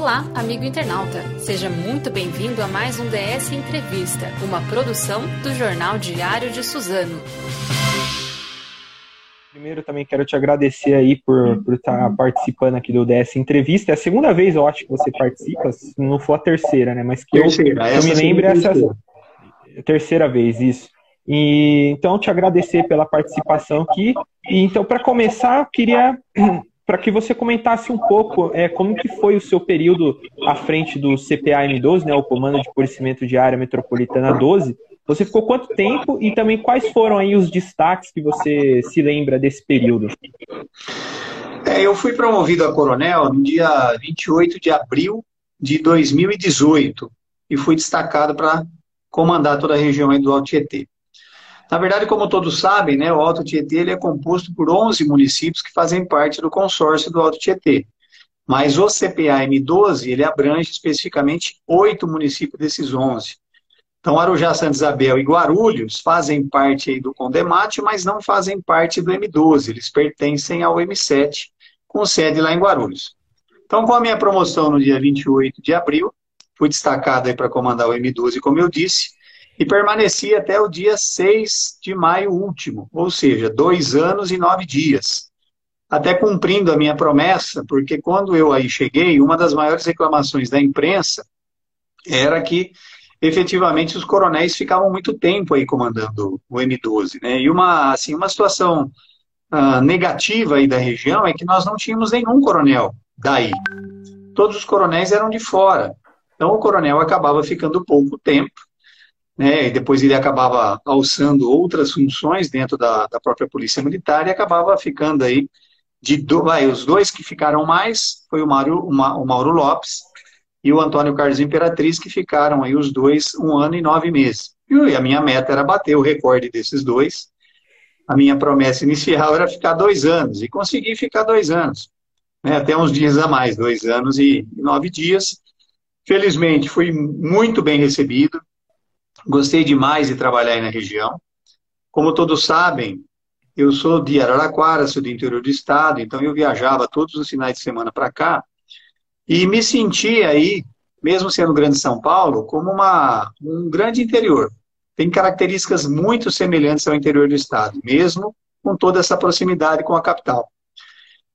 Olá, amigo internauta. Seja muito bem-vindo a mais um DS Entrevista, uma produção do Jornal Diário de Suzano. Primeiro, também quero te agradecer aí por, por estar participando aqui do DS Entrevista. É a segunda vez, eu acho, que você participa, se não for a terceira, né? Mas que terceira, eu, eu me lembro, essa é a terceira vez, isso. E, então, te agradecer pela participação aqui. E, então, para começar, eu queria para que você comentasse um pouco é, como que foi o seu período à frente do CPA-M12, né, o Comando de Policiamento de Área Metropolitana 12. Você ficou quanto tempo e também quais foram aí os destaques que você se lembra desse período? É, eu fui promovido a coronel no dia 28 de abril de 2018 e fui destacado para comandar toda a região do Alto Tietê. Na verdade, como todos sabem, né, o Alto Tietê ele é composto por 11 municípios que fazem parte do consórcio do Alto Tietê. Mas o CPA-M12, ele abrange especificamente oito municípios desses 11. Então, Arujá, Santa Isabel e Guarulhos fazem parte do Condemate, mas não fazem parte do M12, eles pertencem ao M7, com sede lá em Guarulhos. Então, com a minha promoção no dia 28 de abril, fui destacado para comandar o M12, como eu disse, e permaneci até o dia 6 de maio último, ou seja, dois anos e nove dias. Até cumprindo a minha promessa, porque quando eu aí cheguei, uma das maiores reclamações da imprensa era que efetivamente os coronéis ficavam muito tempo aí comandando o M12, né? E uma assim uma situação uh, negativa aí da região é que nós não tínhamos nenhum coronel daí. Todos os coronéis eram de fora. Então o coronel acabava ficando pouco tempo né, e depois ele acabava alçando outras funções dentro da, da própria Polícia Militar e acabava ficando aí de do, vai, os dois que ficaram mais foi o Mauro, o Mauro Lopes e o Antônio Carlos Imperatriz, que ficaram aí os dois um ano e nove meses. E a minha meta era bater o recorde desses dois. A minha promessa inicial era ficar dois anos, e consegui ficar dois anos. Né, até uns dias a mais, dois anos e nove dias. Felizmente, fui muito bem recebido. Gostei demais de trabalhar aí na região. Como todos sabem, eu sou de Araraquara, sou do interior do estado, então eu viajava todos os finais de semana para cá e me sentia aí, mesmo sendo grande São Paulo, como uma, um grande interior. Tem características muito semelhantes ao interior do estado, mesmo com toda essa proximidade com a capital.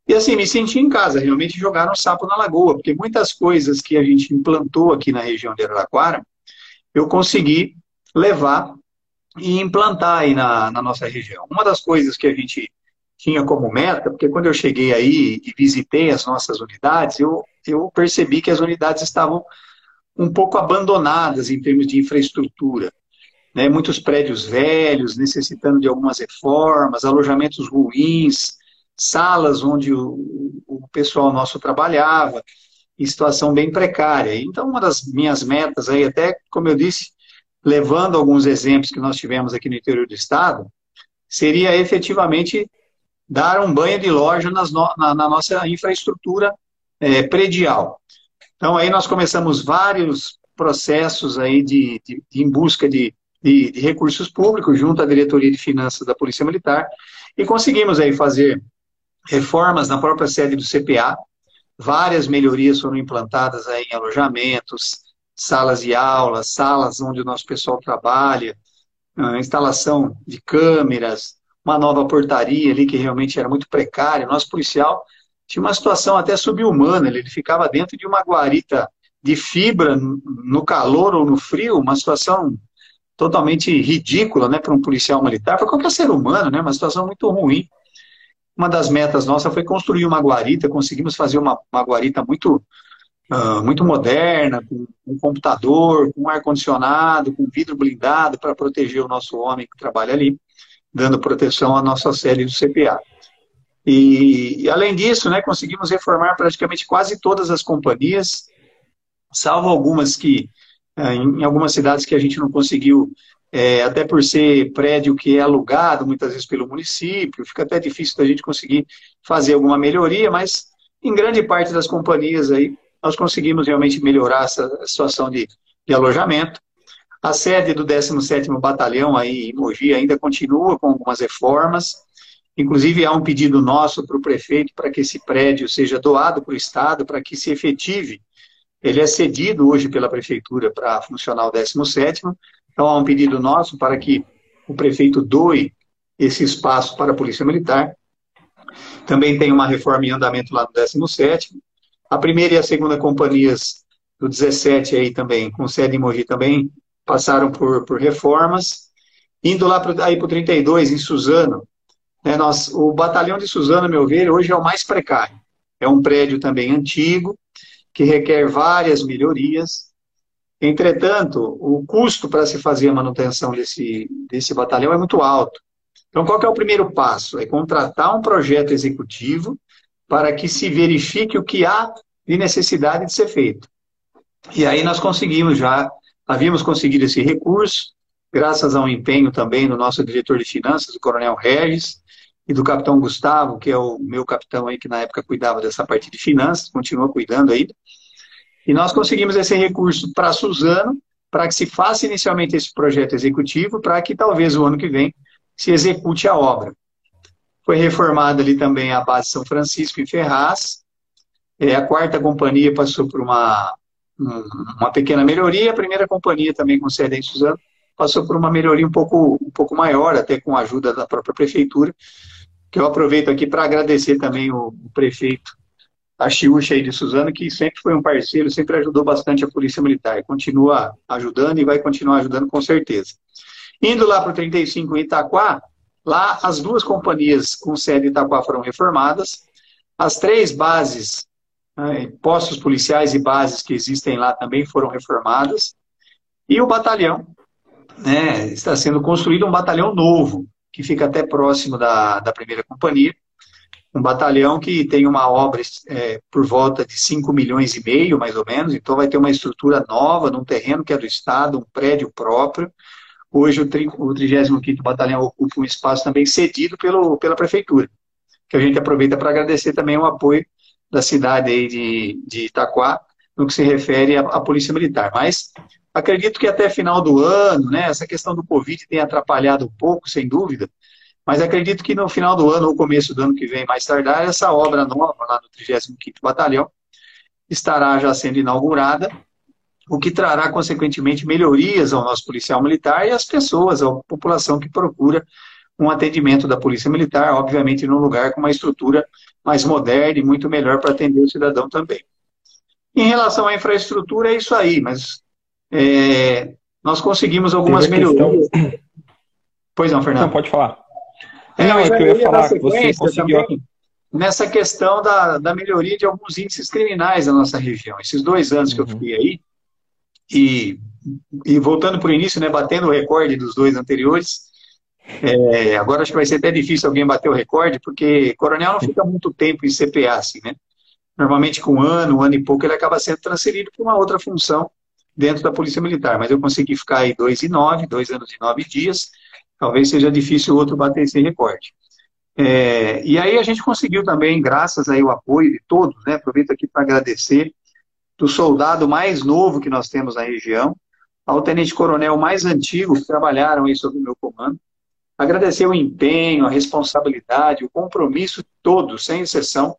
E assim, me senti em casa, realmente jogaram sapo na lagoa, porque muitas coisas que a gente implantou aqui na região de Araraquara, eu consegui levar e implantar aí na, na nossa região. Uma das coisas que a gente tinha como meta, porque quando eu cheguei aí e visitei as nossas unidades, eu, eu percebi que as unidades estavam um pouco abandonadas em termos de infraestrutura. Né? Muitos prédios velhos, necessitando de algumas reformas, alojamentos ruins, salas onde o, o pessoal nosso trabalhava em situação bem precária. Então, uma das minhas metas aí, até como eu disse, levando alguns exemplos que nós tivemos aqui no interior do estado, seria efetivamente dar um banho de loja nas no, na, na, nossa infraestrutura é, predial. Então, aí nós começamos vários processos aí de, de, de em busca de, de, de, recursos públicos junto à diretoria de finanças da Polícia Militar e conseguimos aí fazer reformas na própria sede do CPA, Várias melhorias foram implantadas aí em alojamentos, salas de aula, salas onde o nosso pessoal trabalha, instalação de câmeras, uma nova portaria ali que realmente era muito precária. Nosso policial tinha uma situação até subhumana, ele ficava dentro de uma guarita de fibra no calor ou no frio, uma situação totalmente ridícula, né, para um policial militar, para qualquer ser humano, né, uma situação muito ruim. Uma das metas nossa foi construir uma guarita, conseguimos fazer uma, uma guarita muito, uh, muito moderna, com um computador, com ar-condicionado, com vidro blindado para proteger o nosso homem que trabalha ali, dando proteção à nossa série do CPA. E, e, além disso, né, conseguimos reformar praticamente quase todas as companhias, salvo algumas que, em, em algumas cidades que a gente não conseguiu é, até por ser prédio que é alugado muitas vezes pelo município, fica até difícil da gente conseguir fazer alguma melhoria, mas em grande parte das companhias aí nós conseguimos realmente melhorar essa situação de, de alojamento. A sede do 17º Batalhão aí em Mogi ainda continua com algumas reformas, inclusive há um pedido nosso para o prefeito para que esse prédio seja doado para o Estado, para que se efetive ele é cedido hoje pela prefeitura para funcionar o 17 então há um pedido nosso para que o prefeito doe esse espaço para a Polícia Militar. Também tem uma reforma em andamento lá no 17 A primeira e a segunda companhias do 17 aí também, com sede em Mogi também, passaram por, por reformas. Indo lá para o 32, em Suzano, né, nós, o batalhão de Suzano, a meu ver, hoje é o mais precário. É um prédio também antigo, que requer várias melhorias. Entretanto, o custo para se fazer a manutenção desse, desse batalhão é muito alto. Então, qual é o primeiro passo? É contratar um projeto executivo para que se verifique o que há de necessidade de ser feito. E aí nós conseguimos já, havíamos conseguido esse recurso, graças ao empenho também do nosso diretor de finanças, o Coronel Regis, e do capitão Gustavo, que é o meu capitão aí, que na época cuidava dessa parte de finanças, continua cuidando aí. E nós conseguimos esse recurso para Suzano, para que se faça inicialmente esse projeto executivo, para que talvez o ano que vem se execute a obra. Foi reformada ali também a base São Francisco em Ferraz. É, a quarta companhia passou por uma, uma pequena melhoria, a primeira companhia também com sede em Suzano passou por uma melhoria um pouco, um pouco maior, até com a ajuda da própria prefeitura, que eu aproveito aqui para agradecer também o prefeito a Chiúcha aí de Suzano, que sempre foi um parceiro, sempre ajudou bastante a Polícia Militar, continua ajudando e vai continuar ajudando com certeza. Indo lá para o 35 em Itaquá, lá as duas companhias com sede em Itaquá foram reformadas, as três bases, né, postos policiais e bases que existem lá também foram reformadas, e o batalhão, né, está sendo construído um batalhão novo, que fica até próximo da, da primeira companhia, um batalhão que tem uma obra é, por volta de 5 milhões e meio, mais ou menos, então vai ter uma estrutura nova, num terreno que é do Estado, um prédio próprio, Hoje o, 35º Batalhão ocupa um espaço também cedido pelo, pela Prefeitura, que a gente aproveita para agradecer também o apoio da cidade aí de, de Itaquá, no que se refere à, à, Polícia Militar. Mas acredito que até final do ano, né, essa questão do Covid tem atrapalhado um pouco, sem dúvida, mas acredito que no final do ano ou começo do ano que vem, mais tardar, essa obra nova lá no 35º Batalhão estará já sendo inaugurada o que trará, consequentemente, melhorias ao nosso policial militar e às pessoas, à população que procura um atendimento da Polícia Militar, obviamente num lugar com uma estrutura mais moderna e muito melhor para atender o cidadão também. Em relação à infraestrutura, é isso aí, mas é, nós conseguimos algumas melhorias. Pois não, Fernando. Não, pode falar. É, não, é que eu ia falar que você conseguiu... Também, nessa questão da, da melhoria de alguns índices criminais da nossa região. Esses dois anos uhum. que eu uhum. fui aí, e, e voltando para o início, né, batendo o recorde dos dois anteriores, é, agora acho que vai ser até difícil alguém bater o recorde, porque coronel não fica muito tempo em CPA, assim, né? Normalmente com um ano, um ano e pouco, ele acaba sendo transferido para uma outra função dentro da Polícia Militar. Mas eu consegui ficar aí dois e nove, dois anos e nove dias. Talvez seja difícil o outro bater esse recorde. É, e aí a gente conseguiu também, graças aí ao apoio de todos, né? Aproveito aqui para agradecer do soldado mais novo que nós temos na região, ao tenente-coronel mais antigo que trabalharam aí sob o meu comando. Agradecer o empenho, a responsabilidade, o compromisso de todos, sem exceção.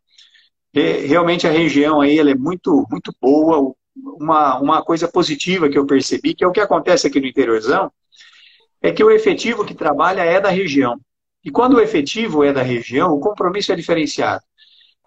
realmente a região aí ela é muito, muito boa. Uma, uma coisa positiva que eu percebi, que é o que acontece aqui no interiorzão, é que o efetivo que trabalha é da região. E quando o efetivo é da região, o compromisso é diferenciado.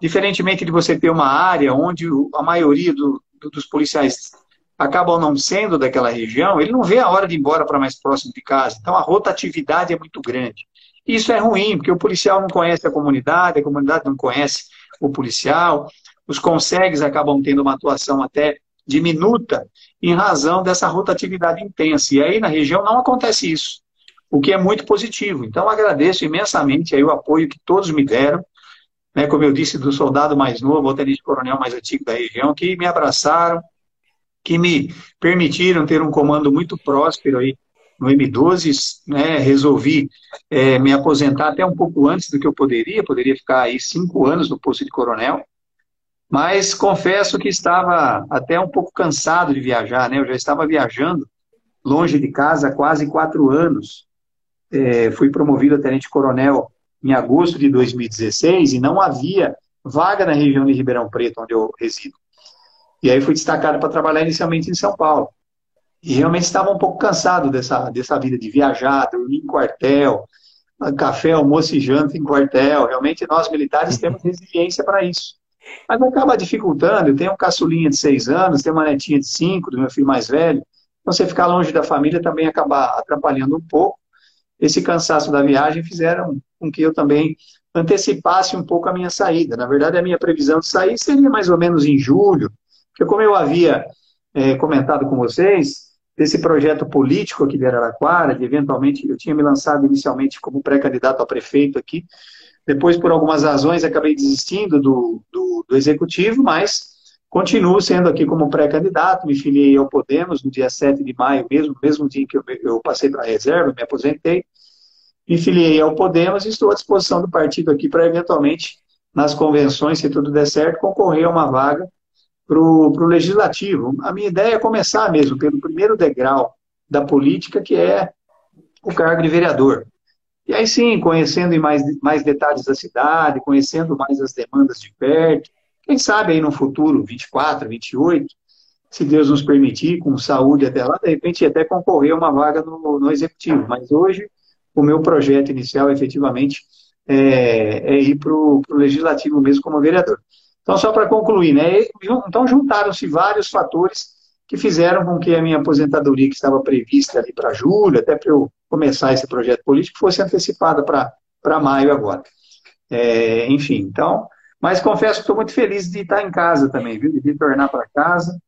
Diferentemente de você ter uma área onde a maioria do, do, dos policiais acabam não sendo daquela região, ele não vê a hora de ir embora para mais próximo de casa. Então a rotatividade é muito grande. Isso é ruim, porque o policial não conhece a comunidade, a comunidade não conhece o policial, os consegues acabam tendo uma atuação até diminuta em razão dessa rotatividade intensa. E aí na região não acontece isso, o que é muito positivo. Então agradeço imensamente aí o apoio que todos me deram né, como eu disse, do soldado mais novo, ao tenente-coronel mais antigo da região, que me abraçaram, que me permitiram ter um comando muito próspero aí no M12, né, resolvi é, me aposentar até um pouco antes do que eu poderia, poderia ficar aí cinco anos no posto de coronel, mas confesso que estava até um pouco cansado de viajar, né, eu já estava viajando longe de casa há quase quatro anos, é, fui promovido a tenente-coronel em agosto de 2016 e não havia vaga na região de Ribeirão Preto, onde eu resido. E aí fui destacado para trabalhar inicialmente em São Paulo. E realmente estava um pouco cansado dessa, dessa vida de viajar, dormir em quartel, café, almoço e janta em quartel. Realmente nós militares temos resiliência para isso. Mas acaba dificultando. Eu tenho um caçulinha de seis anos, tenho uma netinha de cinco, do meu filho mais velho. Então, você ficar longe da família também acaba atrapalhando um pouco. Esse cansaço da viagem fizeram com que eu também antecipasse um pouco a minha saída. Na verdade, a minha previsão de sair seria mais ou menos em julho, porque como eu havia é, comentado com vocês, desse projeto político aqui de Araraquara, de eventualmente, eu tinha me lançado inicialmente como pré-candidato a prefeito aqui, depois, por algumas razões, acabei desistindo do, do, do executivo, mas continuo sendo aqui como pré-candidato, me filiei ao Podemos no dia 7 de maio, mesmo, mesmo dia que eu, eu passei para a reserva, me aposentei, me filiei ao Podemos e estou à disposição do partido aqui para, eventualmente, nas convenções, se tudo der certo, concorrer a uma vaga para o legislativo. A minha ideia é começar mesmo pelo primeiro degrau da política, que é o cargo de vereador. E aí sim, conhecendo em mais, mais detalhes da cidade, conhecendo mais as demandas de perto, quem sabe aí no futuro, 24, 28, se Deus nos permitir, com saúde até lá, de repente até concorrer a uma vaga no, no executivo. Mas hoje, o meu projeto inicial, efetivamente, é, é ir para o legislativo mesmo como vereador. Então, só para concluir, né? Então, juntaram-se vários fatores que fizeram com que a minha aposentadoria, que estava prevista ali para julho, até para eu começar esse projeto político, fosse antecipada para maio agora. É, enfim, então. Mas confesso que estou muito feliz de estar em casa também, viu? De retornar para casa.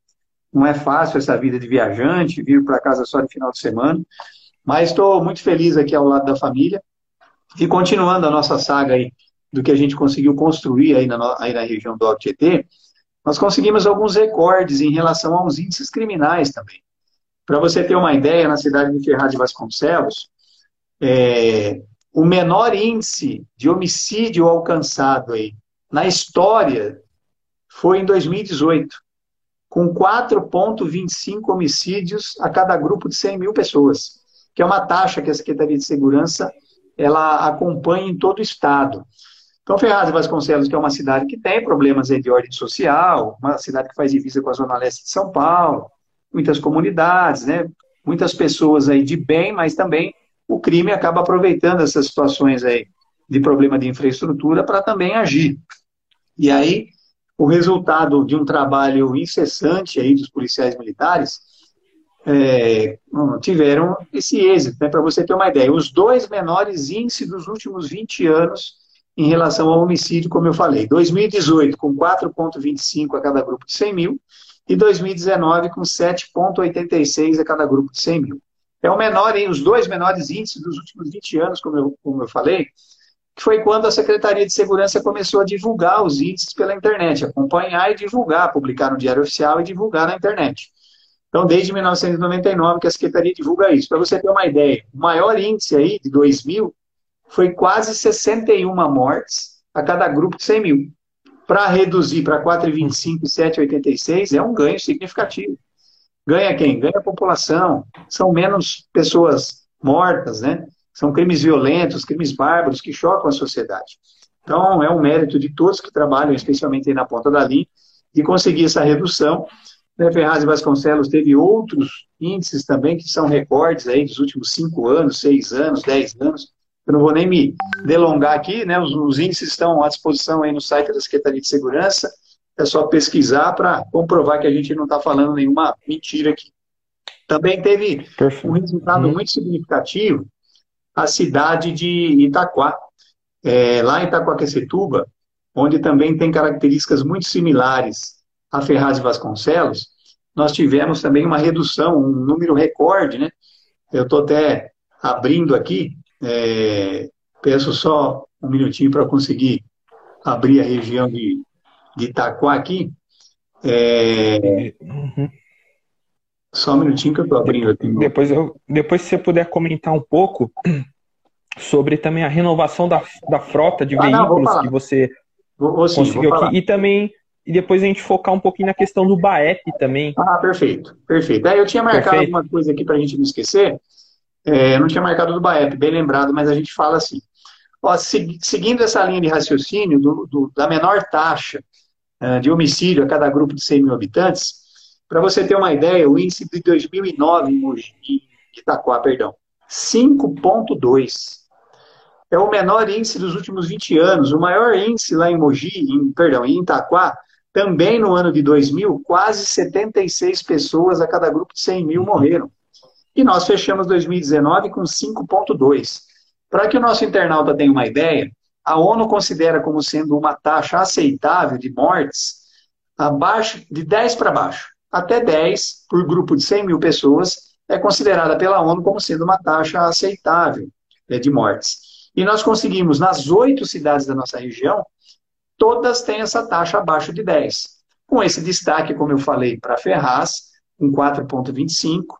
Não é fácil essa vida de viajante, vir para casa só de final de semana. Mas estou muito feliz aqui ao lado da família. E continuando a nossa saga aí do que a gente conseguiu construir aí na, aí na região do Alto Tietê, nós conseguimos alguns recordes em relação aos índices criminais também. Para você ter uma ideia, na cidade de Ferraz de Vasconcelos, é, o menor índice de homicídio alcançado aí na história foi em 2018, com 4,25 homicídios a cada grupo de 100 mil pessoas, que é uma taxa que a Secretaria de Segurança ela acompanha em todo o estado. Então, Ferraz de Vasconcelos, que é uma cidade que tem problemas de ordem social, uma cidade que faz divisa com a Zona Leste de São Paulo, muitas comunidades, né? muitas pessoas aí de bem, mas também o crime acaba aproveitando essas situações aí de problema de infraestrutura para também agir. E aí, o resultado de um trabalho incessante aí dos policiais militares é, tiveram esse êxito. Né? Para você ter uma ideia, os dois menores índices dos últimos 20 anos em relação ao homicídio, como eu falei. 2018 com 4,25 a cada grupo de 100 mil e 2019 com 7,86 a cada grupo de 100 mil. É o menor, hein, os dois menores índices dos últimos 20 anos, como eu, como eu falei, que foi quando a Secretaria de Segurança começou a divulgar os índices pela internet, acompanhar e divulgar, publicar no Diário Oficial e divulgar na internet. Então, desde 1999 que a Secretaria divulga isso. Para você ter uma ideia, o maior índice aí, de 2000, foi quase 61 mortes a cada grupo de 100 mil. Para reduzir para 4,25 e 7,86 é um ganho significativo. Ganha quem? Ganha a população. São menos pessoas mortas, né? São crimes violentos, crimes bárbaros que chocam a sociedade. Então, é um mérito de todos que trabalham, especialmente na ponta da linha, de conseguir essa redução. Né, Ferraz e Vasconcelos teve outros índices também que são recordes aí dos últimos cinco anos, seis anos, dez anos, eu não vou nem me delongar aqui, né? Os, os, índices estão à disposição aí no site da Secretaria de Segurança. É só pesquisar para comprovar que a gente não está falando nenhuma mentira aqui. Também teve um resultado uhum. muito significativo a cidade de Itaquá. É, lá em Itaquaquecetuba, onde também tem características muito similares a Ferraz de Vasconcelos, nós tivemos também uma redução, um número recorde, né? Eu estou até abrindo aqui, é, peço só um minutinho para conseguir abrir a região de, de Itaquá aqui. É, uhum. Só um minutinho que eu estou abrindo aqui. Depois, eu, depois, se você puder comentar um pouco sobre também a renovação da, da frota de ah, veículos não, que você vou, vou, sim, conseguiu aqui. E também, e depois a gente focar um pouquinho na questão do BAEP também. Ah, perfeito, perfeito. É, eu tinha marcado perfeito. alguma coisa aqui para a gente não esquecer. É, eu não tinha marcado do BAEP, bem lembrado, mas a gente fala assim. Ó, seguindo essa linha de raciocínio do, do, da menor taxa uh, de homicídio a cada grupo de 100 mil habitantes, para você ter uma ideia, o índice de 2009 em Itaquá, perdão, 5,2. É o menor índice dos últimos 20 anos. O maior índice lá em Mogi, em, perdão, em Itaquá, também no ano de 2000, quase 76 pessoas a cada grupo de 100 mil morreram. E nós fechamos 2019 com 5,2. Para que o nosso internauta tenha uma ideia, a ONU considera como sendo uma taxa aceitável de mortes abaixo de 10 para baixo. Até 10 por grupo de 100 mil pessoas é considerada pela ONU como sendo uma taxa aceitável né, de mortes. E nós conseguimos, nas oito cidades da nossa região, todas têm essa taxa abaixo de 10. Com esse destaque, como eu falei, para Ferraz, com 4,25,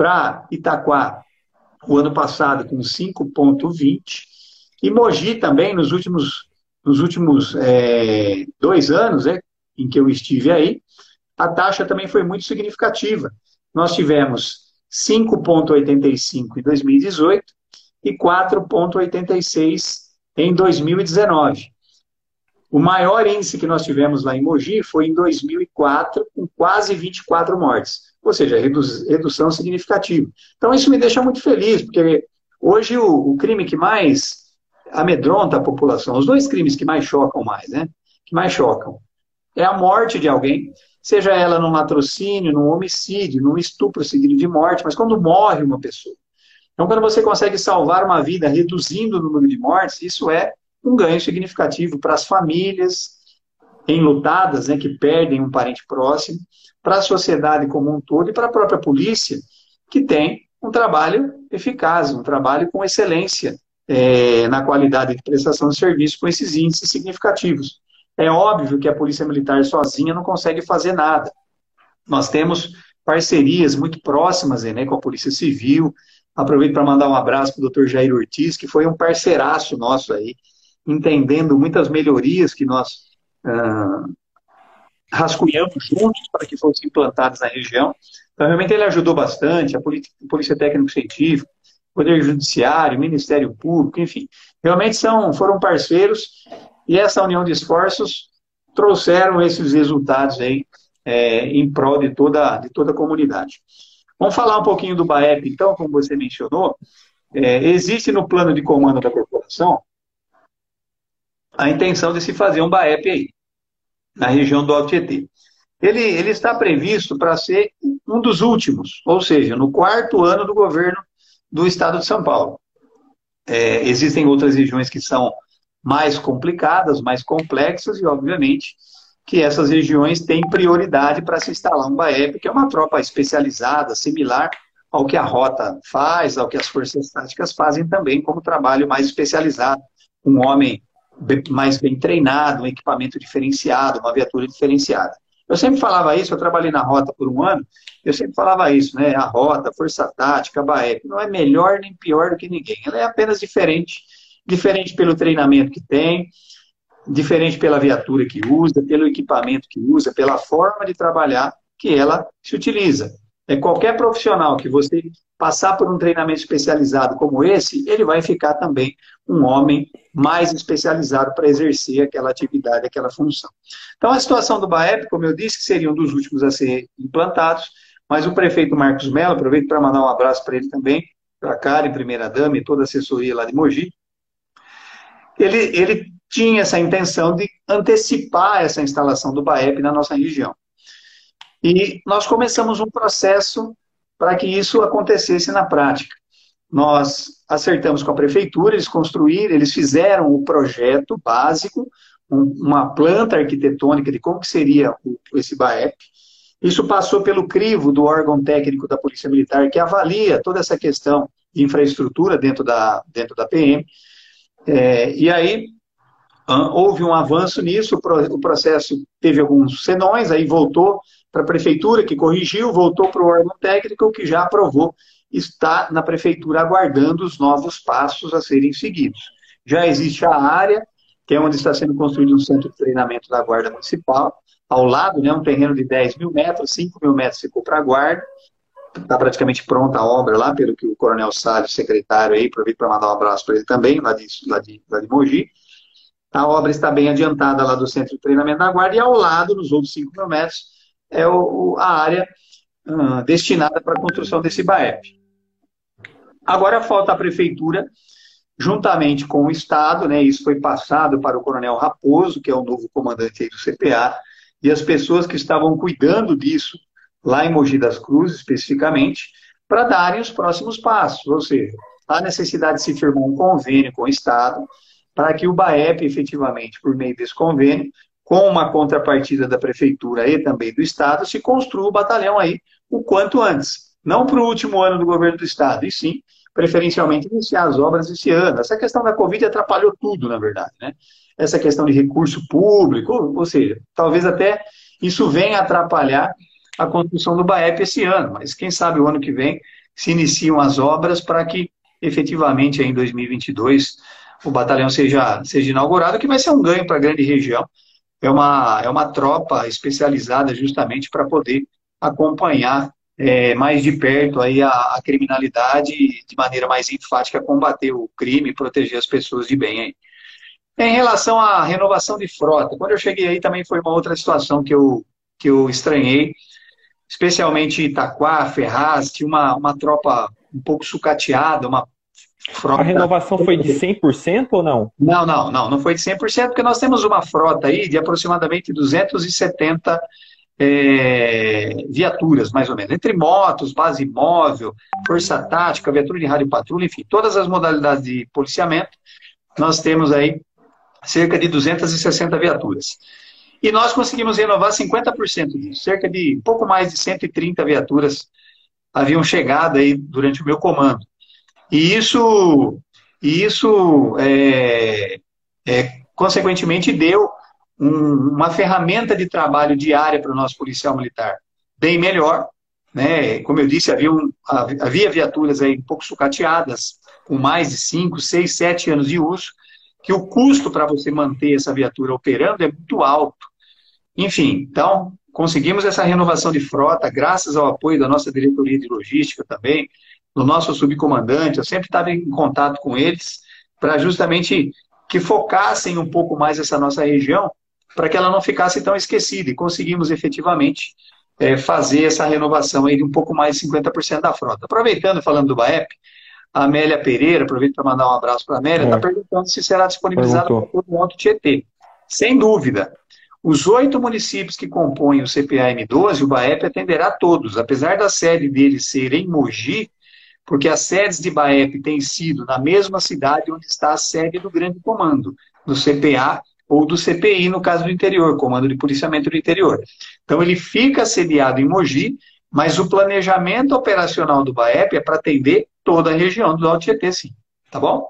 para Itaquá, o ano passado, com 5,20, e Mogi também, nos últimos, nos últimos é, dois anos é, em que eu estive aí, a taxa também foi muito significativa. Nós tivemos 5,85 em 2018 e 4,86 em 2019. O maior índice que nós tivemos lá em Mogi foi em 2004, com quase 24 mortes, ou seja, redução significativa. Então, isso me deixa muito feliz, porque hoje o, o crime que mais amedronta a população, os dois crimes que mais chocam mais, né? Que mais chocam, é a morte de alguém, seja ela num latrocínio, num homicídio, num estupro seguido de morte, mas quando morre uma pessoa. Então, quando você consegue salvar uma vida reduzindo o número de mortes, isso é um ganho significativo para as famílias enlutadas, né, que perdem um parente próximo, para a sociedade como um todo e para a própria polícia, que tem um trabalho eficaz, um trabalho com excelência é, na qualidade de prestação de serviço com esses índices significativos. É óbvio que a Polícia Militar sozinha não consegue fazer nada. Nós temos parcerias muito próximas né, com a Polícia Civil. Aproveito para mandar um abraço para o doutor Jair Ortiz, que foi um parceiraço nosso aí, entendendo muitas melhorias que nós ah, rascunhamos juntos para que fossem implantadas na região. Então, realmente, ele ajudou bastante, a Polícia Técnico-Científica, Poder Judiciário, Ministério Público, enfim. Realmente são, foram parceiros e essa união de esforços trouxeram esses resultados aí é, em prol de toda, de toda a comunidade. Vamos falar um pouquinho do BAEP, então, como você mencionou. É, existe no plano de comando da corporação a intenção de se fazer um BAEP aí, na região do Alto Tietê. Ele, ele está previsto para ser um dos últimos, ou seja, no quarto ano do governo do estado de São Paulo. É, existem outras regiões que são mais complicadas, mais complexas, e obviamente que essas regiões têm prioridade para se instalar um BAEP, que é uma tropa especializada, similar ao que a Rota faz, ao que as Forças Táticas fazem também, como trabalho mais especializado, um homem mais bem treinado, um equipamento diferenciado, uma viatura diferenciada. Eu sempre falava isso, eu trabalhei na rota por um ano, eu sempre falava isso, né? A rota, força tática, a BAEP, não é melhor nem pior do que ninguém. Ela é apenas diferente, diferente pelo treinamento que tem, diferente pela viatura que usa, pelo equipamento que usa, pela forma de trabalhar que ela se utiliza. É qualquer profissional que você passar por um treinamento especializado como esse, ele vai ficar também um homem mais especializado para exercer aquela atividade, aquela função. Então, a situação do BAEP, como eu disse, seria um dos últimos a ser implantados, mas o prefeito Marcos Mello, aproveito para mandar um abraço para ele também, para a Karen, primeira-dama e toda a assessoria lá de Mogi, ele, ele tinha essa intenção de antecipar essa instalação do BAEP na nossa região. E nós começamos um processo para que isso acontecesse na prática. Nós acertamos com a prefeitura, eles construíram, eles fizeram o projeto básico, uma planta arquitetônica de como que seria esse BAEP. Isso passou pelo crivo do órgão técnico da Polícia Militar, que avalia toda essa questão de infraestrutura dentro da, dentro da PM. É, e aí houve um avanço nisso, o processo teve alguns senões, aí voltou para a prefeitura, que corrigiu, voltou para o órgão técnico, que já aprovou, está na prefeitura aguardando os novos passos a serem seguidos. Já existe a área, que é onde está sendo construído um centro de treinamento da Guarda Municipal, ao lado, né, um terreno de 10 mil metros, 5 mil metros ficou para a Guarda, está praticamente pronta a obra lá, pelo que o Coronel Salles, secretário aí, aproveito para mandar um abraço para ele também, lá de, lá de, lá de Mogi, A obra está bem adiantada lá do centro de treinamento da Guarda e ao lado, nos outros 5 mil metros, é o, a área uh, destinada para a construção desse BAEP. Agora falta a prefeitura, juntamente com o Estado, né, isso foi passado para o Coronel Raposo, que é o novo comandante do CPA, e as pessoas que estavam cuidando disso, lá em Mogi das Cruzes, especificamente, para darem os próximos passos. Ou seja, há necessidade de se firmar um convênio com o Estado para que o BAEP, efetivamente, por meio desse convênio, com uma contrapartida da Prefeitura e também do Estado, se construa o batalhão aí o quanto antes. Não para o último ano do governo do Estado, e sim, preferencialmente, iniciar as obras esse ano. Essa questão da Covid atrapalhou tudo, na verdade, né? Essa questão de recurso público, ou seja, talvez até isso venha atrapalhar a construção do BAEP esse ano, mas quem sabe o ano que vem se iniciam as obras para que efetivamente em 2022 o batalhão seja, seja inaugurado, que vai ser um ganho para a grande região, é uma, é uma tropa especializada justamente para poder acompanhar é, mais de perto aí a, a, criminalidade de maneira mais enfática, combater o crime e proteger as pessoas de bem aí. Em relação à renovação de frota, quando eu cheguei aí também foi uma outra situação que eu, que eu estranhei, especialmente Itaquá, Ferraz, tinha uma, uma tropa um pouco sucateada, uma Frota. A renovação foi de 100% ou não? Não, não, não, não foi de 100%, porque nós temos uma frota aí de aproximadamente 270 é, viaturas, mais ou menos, entre motos, base móvel, força tática, viatura de rádio patrulha, enfim, todas as modalidades de policiamento, nós temos aí cerca de 260 viaturas. E nós conseguimos renovar 50% disso, cerca de pouco mais de 130 viaturas haviam chegado aí durante o meu comando. E isso, isso é, é, consequentemente, deu um, uma ferramenta de trabalho diária para o nosso policial militar bem melhor. Né? Como eu disse, havia, um, havia viaturas aí um pouco sucateadas, com mais de 5, 6, 7 anos de uso, que o custo para você manter essa viatura operando é muito alto. Enfim, então, conseguimos essa renovação de frota, graças ao apoio da nossa diretoria de logística também, do nosso subcomandante, eu sempre estava em contato com eles para justamente que focassem um pouco mais essa nossa região, para que ela não ficasse tão esquecida. E conseguimos efetivamente é, fazer essa renovação aí de um pouco mais de 50% da frota. Aproveitando, falando do BAEP, a Amélia Pereira, aproveito para mandar um abraço para a Amélia, está é. perguntando se será disponibilizado para todo o Alto Tietê. Sem dúvida. Os oito municípios que compõem o CPAM12, o BAEP atenderá a todos. Apesar da sede deles ser em Mogi, porque as sedes de BAEP têm sido na mesma cidade onde está a sede do Grande Comando, do CPA ou do CPI, no caso do interior, Comando de Policiamento do Interior. Então, ele fica sediado em Mogi, mas o planejamento operacional do BAEP é para atender toda a região do Alto Tietê, sim. Tá bom?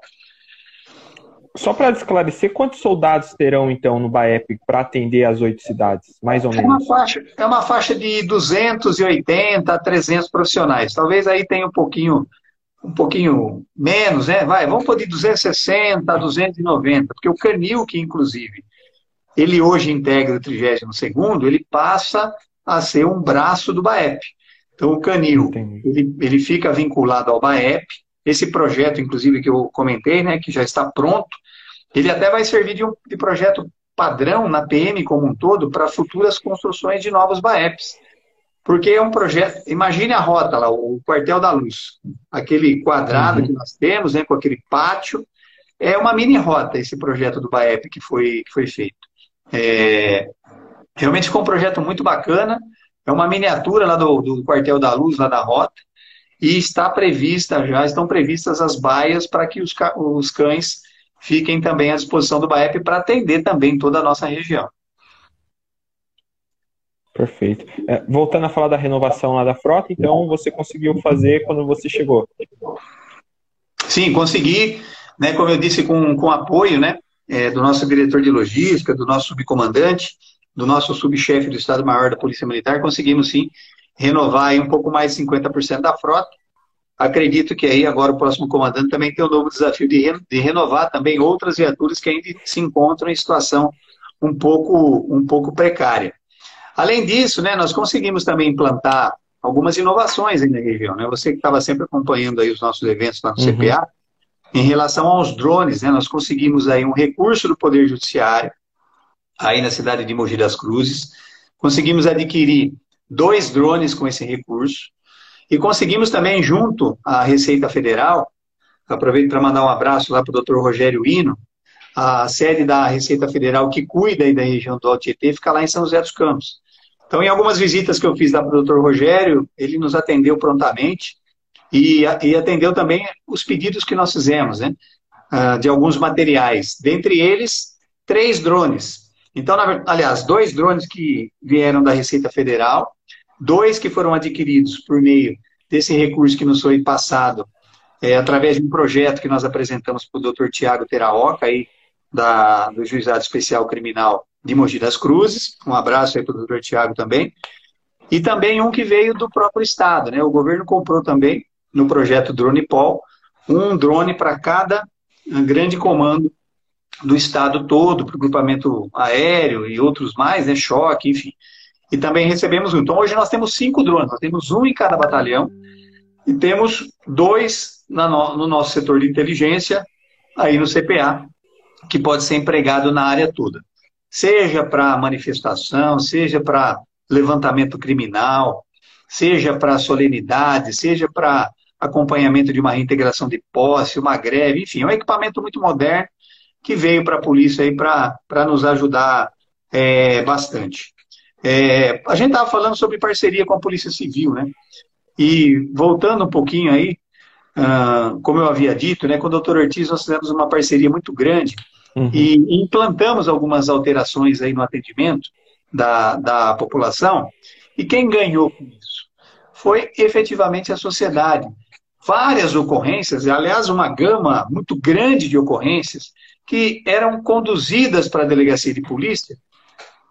Só para esclarecer, quantos soldados terão, então, no BAEP para atender as oito cidades, mais ou menos? É uma, faixa, é uma faixa de 280 a 300 profissionais. Talvez aí tenha um pouquinho, um pouquinho menos, né? Vai, vamos pôr de 260 a 290, porque o Canil, que inclusive ele hoje integra o 32º, ele passa a ser um braço do BAEP. Então, o Canil, ele, ele fica vinculado ao BAEP, esse projeto, inclusive, que eu comentei, né, que já está pronto, ele até vai servir de um de projeto padrão na PM como um todo para futuras construções de novos BAEPs. Porque é um projeto. Imagine a rota lá, o quartel da luz, aquele quadrado uhum. que nós temos, né, com aquele pátio. É uma mini rota esse projeto do BAEP que foi, que foi feito. É, realmente ficou um projeto muito bacana. É uma miniatura lá do, do quartel da luz, lá da rota e está prevista, já estão previstas as baias para que os, os cães fiquem também à disposição do BAEP para atender também toda a nossa região. Perfeito. É, voltando a falar da renovação lá da frota, então você conseguiu fazer quando você chegou? Sim, consegui, né, como eu disse, com, com apoio né, é, do nosso diretor de logística, do nosso subcomandante, do nosso subchefe do Estado-Maior da Polícia Militar, conseguimos sim renovar um pouco mais de 50% da frota. Acredito que aí agora o próximo comandante também tem o novo desafio de, re, de renovar também outras viaturas que ainda se encontram em situação um pouco, um pouco precária. Além disso, né, nós conseguimos também implantar algumas inovações aí na região. Né? Você que estava sempre acompanhando aí os nossos eventos lá no uhum. CPA, Em relação aos drones, né, nós conseguimos aí um recurso do Poder Judiciário, aí na cidade de Mogi das Cruzes, conseguimos adquirir dois drones com esse recurso, e conseguimos também, junto à Receita Federal, aproveito para mandar um abraço lá para o doutor Rogério Hino, a sede da Receita Federal que cuida aí da região do Alto Tietê fica lá em São José dos Campos. Então, em algumas visitas que eu fiz lá para o doutor Rogério, ele nos atendeu prontamente e, e, atendeu também os pedidos que nós fizemos, né? Uh, de alguns materiais, dentre eles, três drones. Então, na, aliás, dois drones que vieram da Receita Federal, dois que foram adquiridos por meio desse recurso que nos foi passado é, através de um projeto que nós apresentamos para o doutor Tiago Teraoca, aí, da, do Juizado Especial Criminal de Mogi das Cruzes. Um abraço aí para o doutor Tiago também. E também um que veio do próprio Estado. Né? O governo comprou também, no projeto Drone Pol, um drone para cada grande comando do Estado todo, para o grupamento aéreo e outros mais, né? choque, enfim. E também recebemos um. Então, hoje nós temos cinco drones, nós temos um em cada batalhão e temos dois no, no nosso setor de inteligência, aí no CPA, que pode ser empregado na área toda. Seja para manifestação, seja para levantamento criminal, seja para solenidade, seja para acompanhamento de uma reintegração de posse, uma greve, enfim, é um equipamento muito moderno que veio para a polícia aí para nos ajudar é, bastante. É, a gente estava falando sobre parceria com a Polícia Civil, né? E voltando um pouquinho aí, uh, como eu havia dito, né, com o Dr. Ortiz nós fizemos uma parceria muito grande uhum. e implantamos algumas alterações aí no atendimento da, da população. E quem ganhou com isso? Foi efetivamente a sociedade. Várias ocorrências, aliás, uma gama muito grande de ocorrências, que eram conduzidas para a delegacia de polícia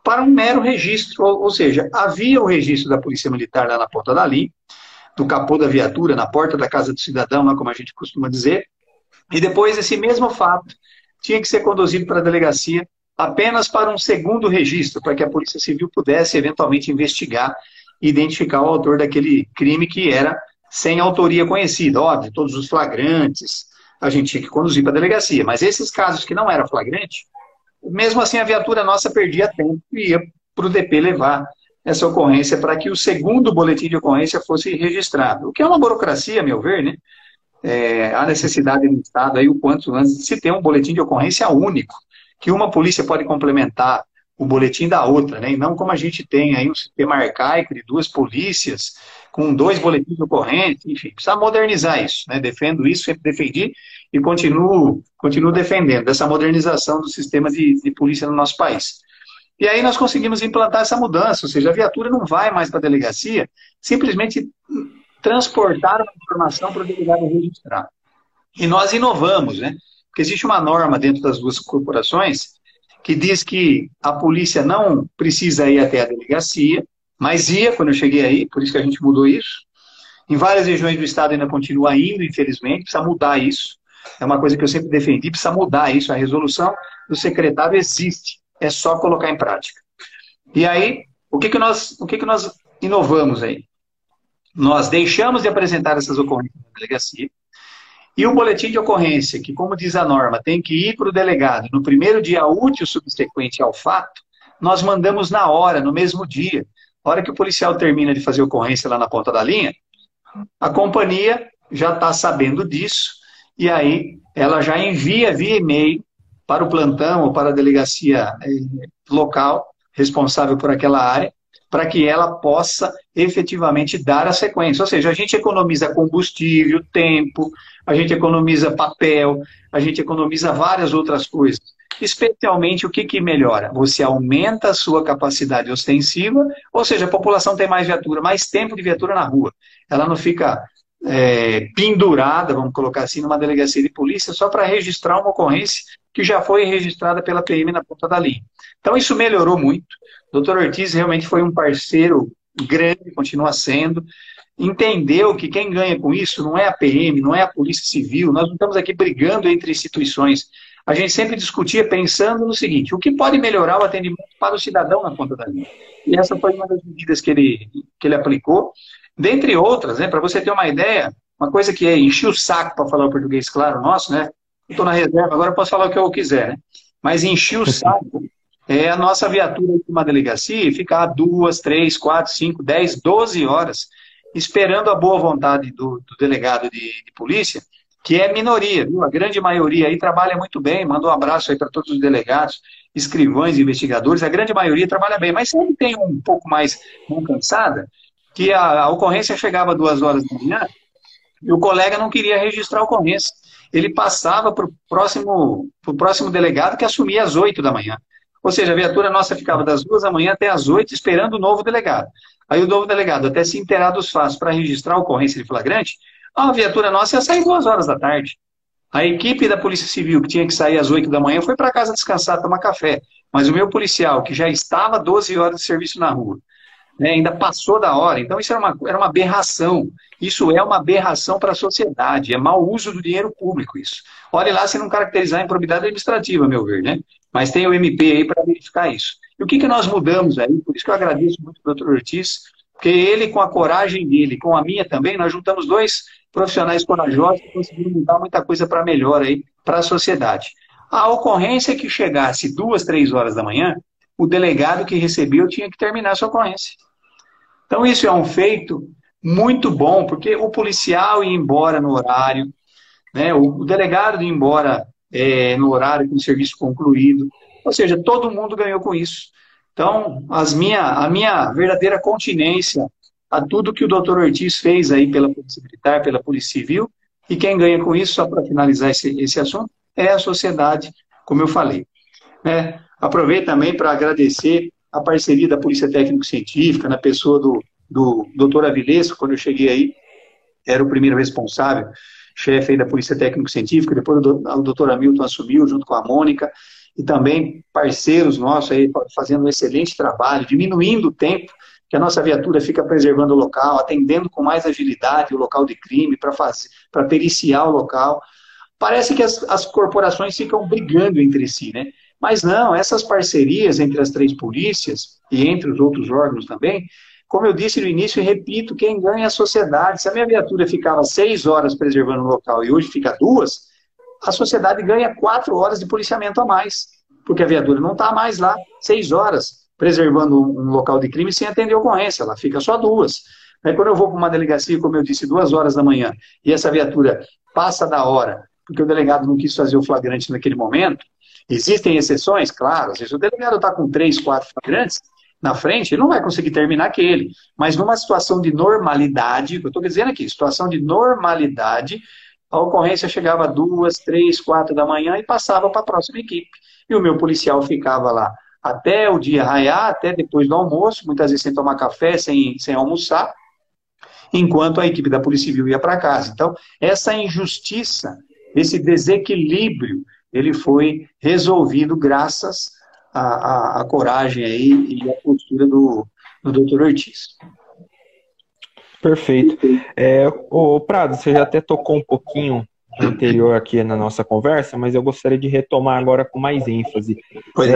para um mero registro, ou, ou seja, havia o registro da Polícia Militar lá na ponta da no capô da viatura, na porta da casa do cidadão, lá como a gente costuma dizer, e depois esse mesmo fato tinha que ser conduzido para a delegacia apenas para um segundo registro, para que a Polícia Civil pudesse eventualmente investigar e identificar o autor daquele crime que era sem autoria conhecida. Óbvio, todos os flagrantes a gente tinha que conduzir para a delegacia, mas esses casos que não era flagrante, mesmo assim a viatura nossa perdia tempo e ia para o DP levar essa ocorrência para que o segundo boletim de ocorrência fosse registrado. O que é uma burocracia, a meu ver, né? É, a necessidade no Estado aí o quanto antes de se ter um boletim de ocorrência único, que uma polícia pode complementar o boletim da outra, né? E não como a gente tem aí um sistema arcaico de duas polícias com dois boletins de ocorrência, enfim, precisa modernizar isso, né? Defendo isso, sempre defendi e continuo, continuo defendendo essa modernização do sistema de, de polícia no nosso país. E aí nós conseguimos implantar essa mudança, ou seja, a viatura não vai mais para a delegacia, simplesmente transportar a informação para o delegado registrar. E nós inovamos, né? Porque existe uma norma dentro das duas corporações que diz que a polícia não precisa ir até a delegacia, mas ia quando eu cheguei aí, por isso que a gente mudou isso. Em várias regiões do estado ainda continua indo, infelizmente, precisa mudar isso. É uma coisa que eu sempre defendi, precisa mudar isso. A resolução do secretário existe. É só colocar em prática. E aí, o que, que, nós, o que, que nós inovamos aí? Nós deixamos de apresentar essas ocorrências na delegacia, e o boletim de ocorrência, que, como diz a norma, tem que ir para o delegado no primeiro dia útil subsequente ao fato, nós mandamos na hora, no mesmo dia. Na hora que o policial termina de fazer ocorrência lá na ponta da linha, a companhia já está sabendo disso, e aí ela já envia via e-mail para o plantão ou para a delegacia eh, local responsável por aquela área, para que ela possa efetivamente dar a sequência. Ou seja, a gente economiza combustível, tempo, a gente economiza papel, a gente economiza várias outras coisas. Especialmente o que, que melhora? Você aumenta a sua capacidade ostensiva, ou seja, a população tem mais viatura, mais tempo de viatura na rua. Ela não fica é, pendurada, vamos colocar assim, numa delegacia de polícia só para registrar uma ocorrência que já foi registrada pela PM na ponta da linha. Então isso melhorou muito. O doutor Ortiz realmente foi um parceiro grande, continua sendo. Entendeu que quem ganha com isso não é a PM, não é a Polícia Civil, nós não estamos aqui brigando entre instituições. A gente sempre discutia pensando no seguinte: o que pode melhorar o atendimento para o cidadão na ponta da linha? E essa foi uma das medidas que ele, que ele aplicou. Dentre outras, né, para você ter uma ideia, uma coisa que é encher o saco para falar o português claro nosso, né? Estou na reserva, agora posso falar o que eu quiser, né? Mas encher o saco é a nossa viatura de uma delegacia ficar duas, três, quatro, cinco, dez, doze horas esperando a boa vontade do, do delegado de, de, polícia, que é minoria, viu? A grande maioria aí trabalha muito bem, manda um abraço aí para todos os delegados, escrivães, investigadores, a grande maioria trabalha bem, mas sempre tem um pouco mais cansada, que a, a ocorrência chegava duas horas da manhã e o colega não queria registrar a ocorrência. Ele passava para o próximo, pro próximo delegado que assumia às oito da manhã. Ou seja, a viatura nossa ficava das duas da manhã até as oito esperando o novo delegado. Aí o novo delegado, até se inteirar dos fatos para registrar a ocorrência de flagrante, a viatura nossa ia sair duas horas da tarde. A equipe da Polícia Civil, que tinha que sair às oito da manhã, foi para casa descansar, tomar café. Mas o meu policial, que já estava 12 horas de serviço na rua, né, ainda passou da hora. Então, isso era uma, era uma aberração. Isso é uma aberração para a sociedade. É mau uso do dinheiro público, isso. Olhe lá se não caracterizar a improbidade administrativa, meu ver, né? Mas tem o MP aí para verificar isso. E o que, que nós mudamos aí? Por isso que eu agradeço muito o doutor Ortiz, porque ele, com a coragem dele, com a minha também, nós juntamos dois profissionais corajosos que conseguiram mudar muita coisa para melhor aí para a sociedade. A ocorrência que chegasse duas, três horas da manhã, o delegado que recebeu tinha que terminar sua ocorrência. Então, isso é um feito muito bom, porque o policial ia embora no horário, né, o delegado ia embora é, no horário com o serviço concluído. Ou seja, todo mundo ganhou com isso. Então, as minha, a minha verdadeira continência a tudo que o doutor Ortiz fez aí pela Polícia Militar, pela Polícia Civil, e quem ganha com isso, só para finalizar esse, esse assunto, é a sociedade, como eu falei. É, aproveito também para agradecer a parceria da Polícia Técnico-Científica, na pessoa do, do doutor Avilesco, quando eu cheguei aí, era o primeiro responsável, chefe da Polícia Técnico-Científica, depois o doutor Hamilton assumiu junto com a Mônica, e também parceiros nossos aí fazendo um excelente trabalho, diminuindo o tempo que a nossa viatura fica preservando o local, atendendo com mais agilidade o local de crime, para periciar o local. Parece que as, as corporações ficam brigando entre si, né? Mas não, essas parcerias entre as três polícias e entre os outros órgãos também, como eu disse no início e repito, quem ganha é a sociedade. Se a minha viatura ficava seis horas preservando o local e hoje fica duas, a sociedade ganha quatro horas de policiamento a mais, porque a viatura não está mais lá seis horas preservando um local de crime sem atender ocorrência, ela fica só duas. Aí quando eu vou para uma delegacia, como eu disse, duas horas da manhã, e essa viatura passa da hora, porque o delegado não quis fazer o flagrante naquele momento, existem exceções, claro, às vezes o delegado está com três, quatro flagrantes, na frente, ele não vai conseguir terminar aquele. Mas numa situação de normalidade, eu estou dizendo aqui, situação de normalidade, a ocorrência chegava duas, três, quatro da manhã e passava para a próxima equipe. E o meu policial ficava lá até o dia raiar, até depois do almoço, muitas vezes sem tomar café, sem, sem almoçar, enquanto a equipe da Polícia Civil ia para casa. Então, essa injustiça, esse desequilíbrio, ele foi resolvido graças a, a, a coragem aí e a postura do, do doutor Ortiz. Perfeito. É, o Prado, você já até tocou um pouquinho anterior aqui na nossa conversa, mas eu gostaria de retomar agora com mais ênfase.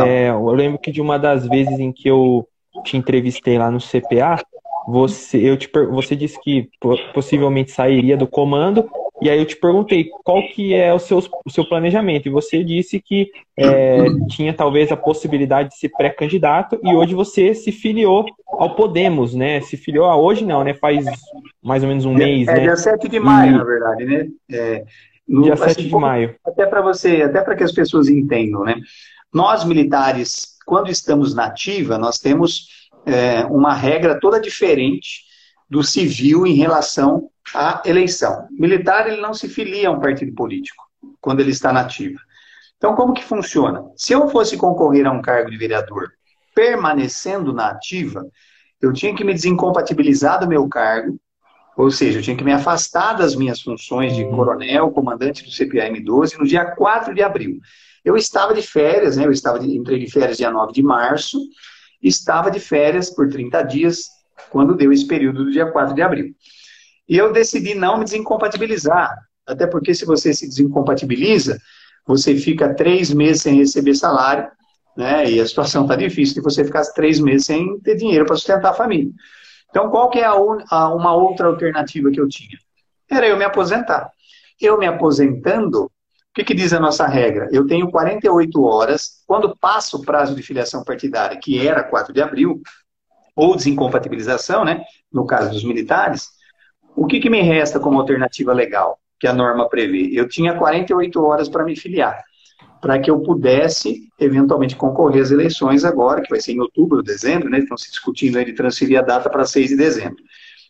É, eu lembro que de uma das vezes em que eu te entrevistei lá no CPA, você, eu te, você disse que possivelmente sairia do comando e aí eu te perguntei qual que é o seu, o seu planejamento, e você disse que é, tinha talvez a possibilidade de ser pré-candidato, e hoje você se filiou ao Podemos, né? Se filiou a hoje não, né? Faz mais ou menos um é, mês, é, né? dia 7 de maio, e... na verdade, né? É, no, dia 7 assim, de maio. Até para você, até para que as pessoas entendam, né? Nós, militares, quando estamos na ativa, nós temos é, uma regra toda diferente do civil em relação à eleição. Militar ele não se filia a um partido político quando ele está nativo. Então, como que funciona? Se eu fosse concorrer a um cargo de vereador permanecendo na ativa, eu tinha que me desincompatibilizar do meu cargo, ou seja, eu tinha que me afastar das minhas funções de coronel, comandante do CPAM-12, no dia 4 de abril. Eu estava de férias, né? eu estava de, entrei de férias dia 9 de março, estava de férias por 30 dias, quando deu esse período do dia 4 de abril. E eu decidi não me desincompatibilizar, até porque se você se desincompatibiliza, você fica três meses sem receber salário, né? E a situação está difícil de você ficar três meses sem ter dinheiro para sustentar a família. Então, qual que é a, a, uma outra alternativa que eu tinha? era eu me aposentar. Eu me aposentando, o que, que diz a nossa regra? Eu tenho 48 horas, quando passa o prazo de filiação partidária, que era 4 de abril, ou desincompatibilização, né, no caso dos militares, o que, que me resta como alternativa legal que a norma prevê? Eu tinha 48 horas para me filiar, para que eu pudesse eventualmente concorrer às eleições agora, que vai ser em outubro, dezembro, né? Estão se discutindo aí de transferir a data para 6 de dezembro.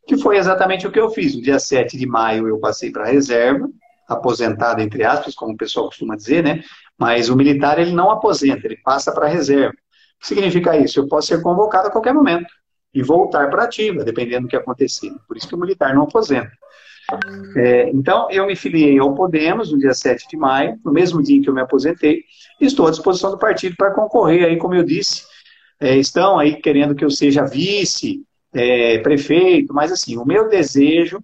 Que foi exatamente o que eu fiz. No dia 7 de maio eu passei para a reserva, aposentado, entre aspas, como o pessoal costuma dizer, né? Mas o militar ele não aposenta, ele passa para a reserva. O que significa isso? Eu posso ser convocado a qualquer momento e voltar para ativa, dependendo do que acontecer. Por isso que o militar não aposenta. É, então, eu me filiei ao Podemos no dia 7 de maio, no mesmo dia em que eu me aposentei, e estou à disposição do partido para concorrer aí, como eu disse, é, estão aí querendo que eu seja vice, é, prefeito, mas assim, o meu desejo,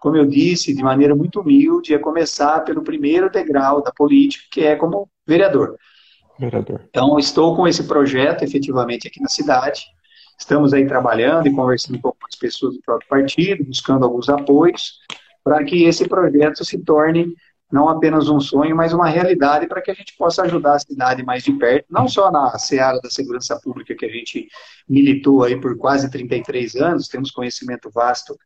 como eu disse, de maneira muito humilde, é começar pelo primeiro degrau da política, que é como vereador. Vereador. Então, estou com esse projeto efetivamente aqui na cidade, Estamos aí trabalhando e conversando com algumas pessoas do próprio partido, buscando alguns apoios, para que esse projeto se torne não apenas um sonho, mas uma realidade para que a gente possa ajudar a cidade mais de perto, não só na seara da segurança pública que a gente militou aí por quase 33 anos, temos conhecimento vasto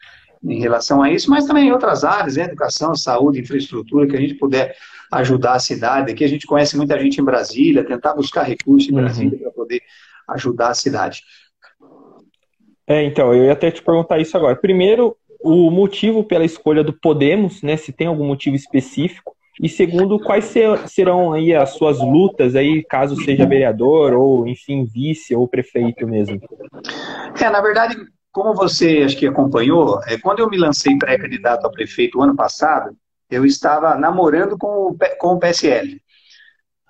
em relação a isso, mas também em outras áreas, né, educação, saúde, infraestrutura, que a gente puder ajudar a cidade. Aqui a gente conhece muita gente em Brasília, tentar buscar recursos em uhum. Brasília uhum. para poder ajudar a cidade. É, então, eu ia até te perguntar isso agora. Primeiro, o motivo pela escolha do Podemos, né? Se tem algum motivo específico. E segundo, quais ser, serão aí as suas lutas aí, caso seja vereador, ou enfim, vice ou prefeito mesmo? É, na verdade, como você acho que acompanhou, é, quando eu me lancei pré-candidato a prefeito ano passado, eu estava namorando com o, com o PSL.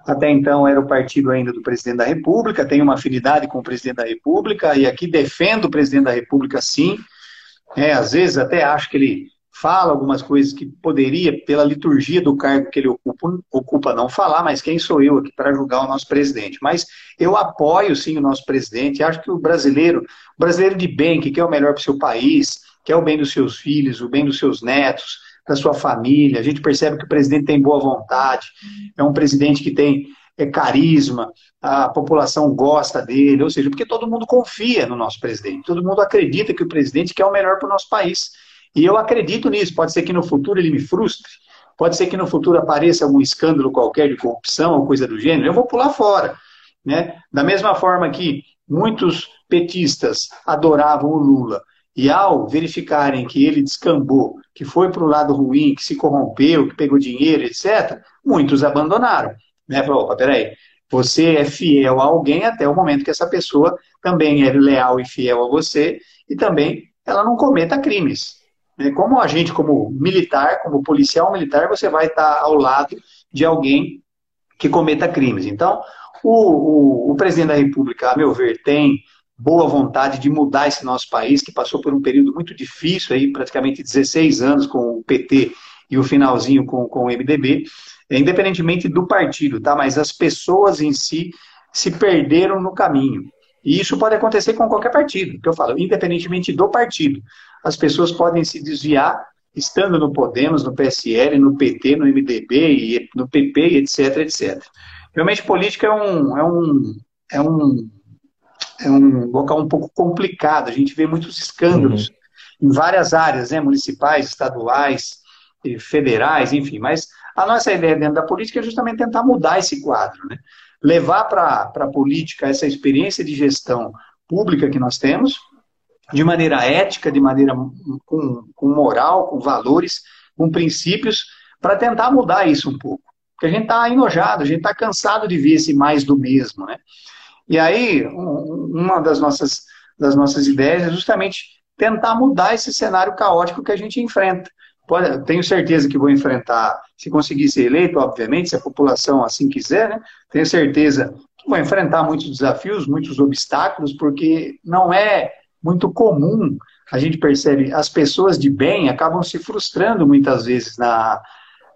Até então era o partido ainda do presidente da República, tenho uma afinidade com o presidente da República, e aqui defendo o presidente da República sim. É, às vezes até acho que ele fala algumas coisas que poderia, pela liturgia do cargo que ele ocupa, ocupa não falar, mas quem sou eu aqui para julgar o nosso presidente? Mas eu apoio sim o nosso presidente, acho que o brasileiro, o brasileiro de bem, que quer o melhor para o seu país, quer o bem dos seus filhos, o bem dos seus netos, da sua família. A gente percebe que o presidente tem boa vontade, é um presidente que tem é, carisma, a população gosta dele, ou seja, porque todo mundo confia no nosso presidente, todo mundo acredita que o presidente quer o melhor para o nosso país. E eu acredito nisso. Pode ser que no futuro ele me frustre, pode ser que no futuro apareça algum escândalo qualquer de corrupção ou coisa do gênero, eu vou pular fora. Né? Da mesma forma que muitos petistas adoravam o Lula, e ao verificarem que ele descambou, que foi para o lado ruim, que se corrompeu, que pegou dinheiro, etc., muitos abandonaram. Né? Falou, opa, peraí, você é fiel a alguém até o momento que essa pessoa também é leal e fiel a você e também ela não cometa crimes. Né? Como agente, como militar, como policial militar, você vai estar ao lado de alguém que cometa crimes. Então, o, o, o presidente da República, a meu ver, tem boa vontade de mudar esse nosso país, que passou por um período muito difícil, aí, praticamente 16 anos com o PT e o finalzinho com, com o MDB, é, independentemente do partido, tá? Mas as pessoas em si se perderam no caminho. E isso pode acontecer com qualquer partido, que eu falo, independentemente do partido. As pessoas podem se desviar estando no Podemos, no PSL, no PT, no MDB, e no PP, etc, etc. Realmente, política é um, é um, é um é um local um pouco complicado. A gente vê muitos escândalos uhum. em várias áreas, né, municipais, estaduais, federais, enfim. Mas a nossa ideia dentro da política é justamente tentar mudar esse quadro, né? levar para a política essa experiência de gestão pública que nós temos, de maneira ética, de maneira com, com moral, com valores, com princípios, para tentar mudar isso um pouco. Porque a gente está enojado, a gente está cansado de ver esse mais do mesmo, né? E aí, uma das nossas, das nossas ideias é justamente tentar mudar esse cenário caótico que a gente enfrenta. Tenho certeza que vou enfrentar, se conseguir ser eleito, obviamente, se a população assim quiser, né? Tenho certeza que vou enfrentar muitos desafios, muitos obstáculos, porque não é muito comum, a gente percebe, as pessoas de bem acabam se frustrando muitas vezes na,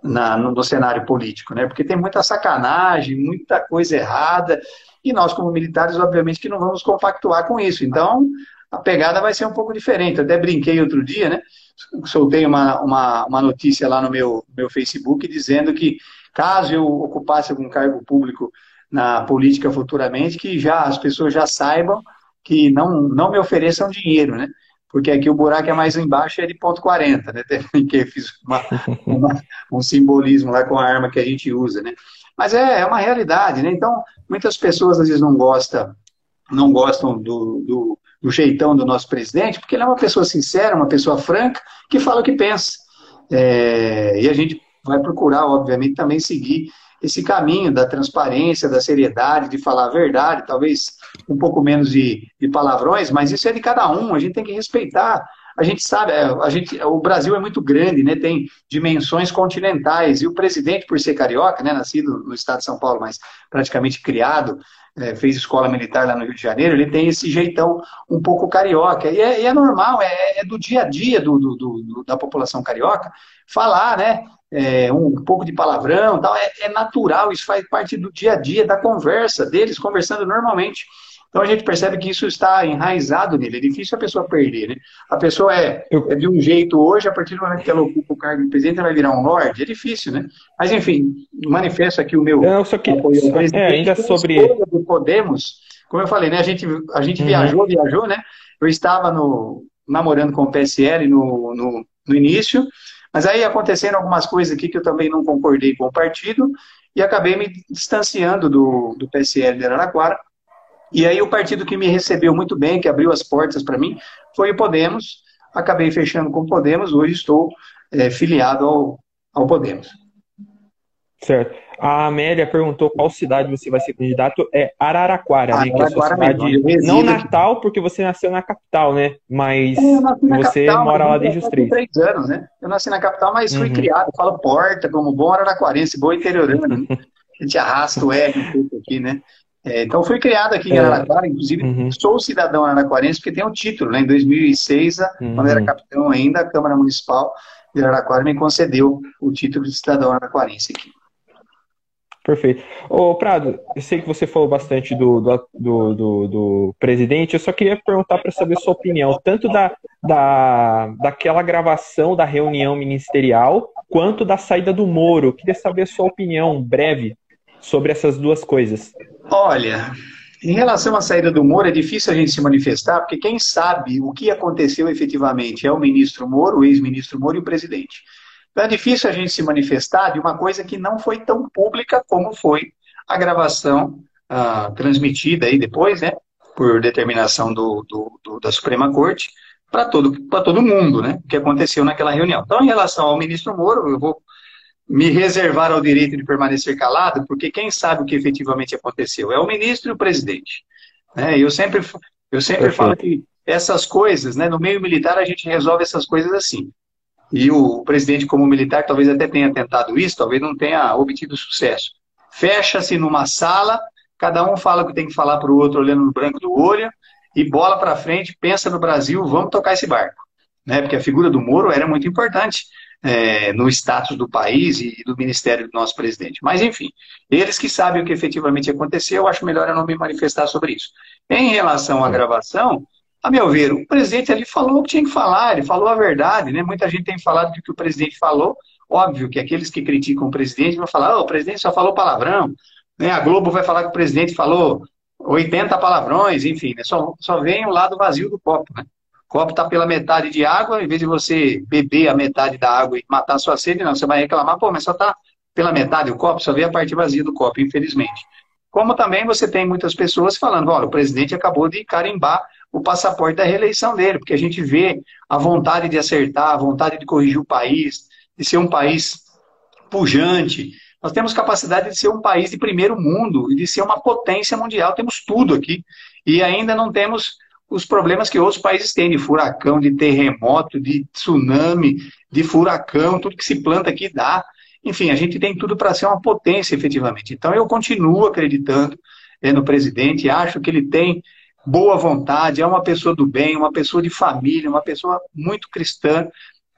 na, no, no, cenário político, né? Porque tem muita sacanagem, muita coisa errada, e nós, como militares, obviamente que não vamos compactuar com isso. Então, a pegada vai ser um pouco diferente. Até brinquei outro dia, né? Soltei uma, uma, uma notícia lá no meu, meu Facebook dizendo que caso eu ocupasse algum cargo público na política futuramente, que já as pessoas já saibam que não, não me ofereçam dinheiro, né? Porque aqui o buraco é mais embaixo, é de ponto 40, né? Que fiz uma, uma, um simbolismo lá com a arma que a gente usa, né? Mas é, é uma realidade, né? Então, muitas pessoas às vezes não gostam, não gostam do, do, do jeitão do nosso presidente, porque ele é uma pessoa sincera, uma pessoa franca, que fala o que pensa. É, e a gente vai procurar, obviamente, também seguir esse caminho da transparência, da seriedade, de falar a verdade, talvez um pouco menos de, de palavrões, mas isso é de cada um, a gente tem que respeitar. A gente sabe, é, a gente, o Brasil é muito grande, né, tem dimensões continentais, e o presidente, por ser carioca, né, nascido no estado de São Paulo, mas praticamente criado, é, fez escola militar lá no Rio de Janeiro, ele tem esse jeitão um pouco carioca, e é, é normal, é, é, do dia a dia do, do, do, da população carioca, falar, né, é, um pouco de palavrão, tal, é, é, natural, isso faz parte do dia a dia, da conversa deles, conversando normalmente. Então a gente percebe que isso está enraizado nele, é difícil a pessoa perder, né? A pessoa é, é de um jeito hoje, a partir do momento que ela ocupa o cargo de presidente, ela vai virar um lorde, é difícil, né? Mas enfim, manifesto aqui o meu Não, só que, apoio é, ainda sobre... Do Podemos, como eu falei, né? A gente, a gente uhum. viajou, viajou, né? Eu estava no, namorando com o PSL no, no, no início, mas aí aconteceram algumas coisas aqui que eu também não concordei com o partido e acabei me distanciando do, do PSL de Araraquara. E aí o partido que me recebeu muito bem, que abriu as portas para mim, foi o Podemos. Acabei fechando com o Podemos, hoje estou é, filiado ao, ao Podemos. Certo. A Amélia perguntou qual cidade você vai ser candidato. É Araraquara, Araraquara né? É a sua cidade. Mesmo, não Natal, porque você nasceu na capital, né? Mas é, você capital, mora lá desde os três. três anos, né? Eu nasci na capital, mas fui uhum. criado, falo porta, como bom araraquarense, bom interiorano. Né? A gente arrasta o R um pouco aqui, né? É, então fui criado aqui em é. Araraquara, inclusive uhum. sou cidadão araraquarense, porque tem um título, né? Em 2006, uhum. quando era capitão ainda, a Câmara Municipal de Araraquara me concedeu o título de cidadão araraquarense aqui. Perfeito. Ô, Prado, eu sei que você falou bastante do, do, do, do, do presidente, eu só queria perguntar para saber sua opinião, tanto da, da, daquela gravação da reunião ministerial, quanto da saída do Moro. Eu queria saber a sua opinião breve sobre essas duas coisas. Olha, em relação à saída do Moro, é difícil a gente se manifestar, porque quem sabe o que aconteceu efetivamente é o ministro Moro, o ex-ministro Moro e o presidente. Então é difícil a gente se manifestar de uma coisa que não foi tão pública como foi a gravação uh, transmitida aí depois, né, por determinação do, do, do da Suprema Corte, para todo, todo mundo, né, o que aconteceu naquela reunião. Então, em relação ao ministro Moro, eu vou me reservar ao direito de permanecer calado, porque quem sabe o que efetivamente aconteceu é o ministro e o presidente. Né? Eu sempre, eu sempre falo que essas coisas, né, no meio militar a gente resolve essas coisas assim. E o presidente, como militar, talvez até tenha tentado isso, talvez não tenha obtido sucesso. Fecha-se numa sala, cada um fala o que tem que falar para o outro, olhando no branco do olho, e bola para frente, pensa no Brasil, vamos tocar esse barco. Né? Porque a figura do Moro era muito importante é, no status do país e do ministério do nosso presidente. Mas, enfim, eles que sabem o que efetivamente aconteceu, eu acho melhor eu não me manifestar sobre isso. Em relação à gravação, a meu ver, o presidente ali falou o que tinha que falar, ele falou a verdade, né? Muita gente tem falado do que o presidente falou. Óbvio que aqueles que criticam o presidente vão falar, oh, o presidente só falou palavrão, né? A Globo vai falar que o presidente falou 80 palavrões, enfim, né? só, só vem o lado vazio do copo, né? Copo está pela metade de água, em vez de você beber a metade da água e matar a sua sede, não, você vai reclamar, pô, mas só está pela metade o copo, só vê a parte vazia do copo, infelizmente. Como também você tem muitas pessoas falando, olha, o presidente acabou de carimbar o passaporte da reeleição dele, porque a gente vê a vontade de acertar, a vontade de corrigir o país, de ser um país pujante. Nós temos capacidade de ser um país de primeiro mundo e de ser uma potência mundial. Temos tudo aqui. E ainda não temos os problemas que outros países têm de furacão, de terremoto, de tsunami, de furacão, tudo que se planta aqui dá. Enfim, a gente tem tudo para ser uma potência efetivamente. Então eu continuo acreditando eh, no presidente, acho que ele tem boa vontade, é uma pessoa do bem, uma pessoa de família, uma pessoa muito cristã.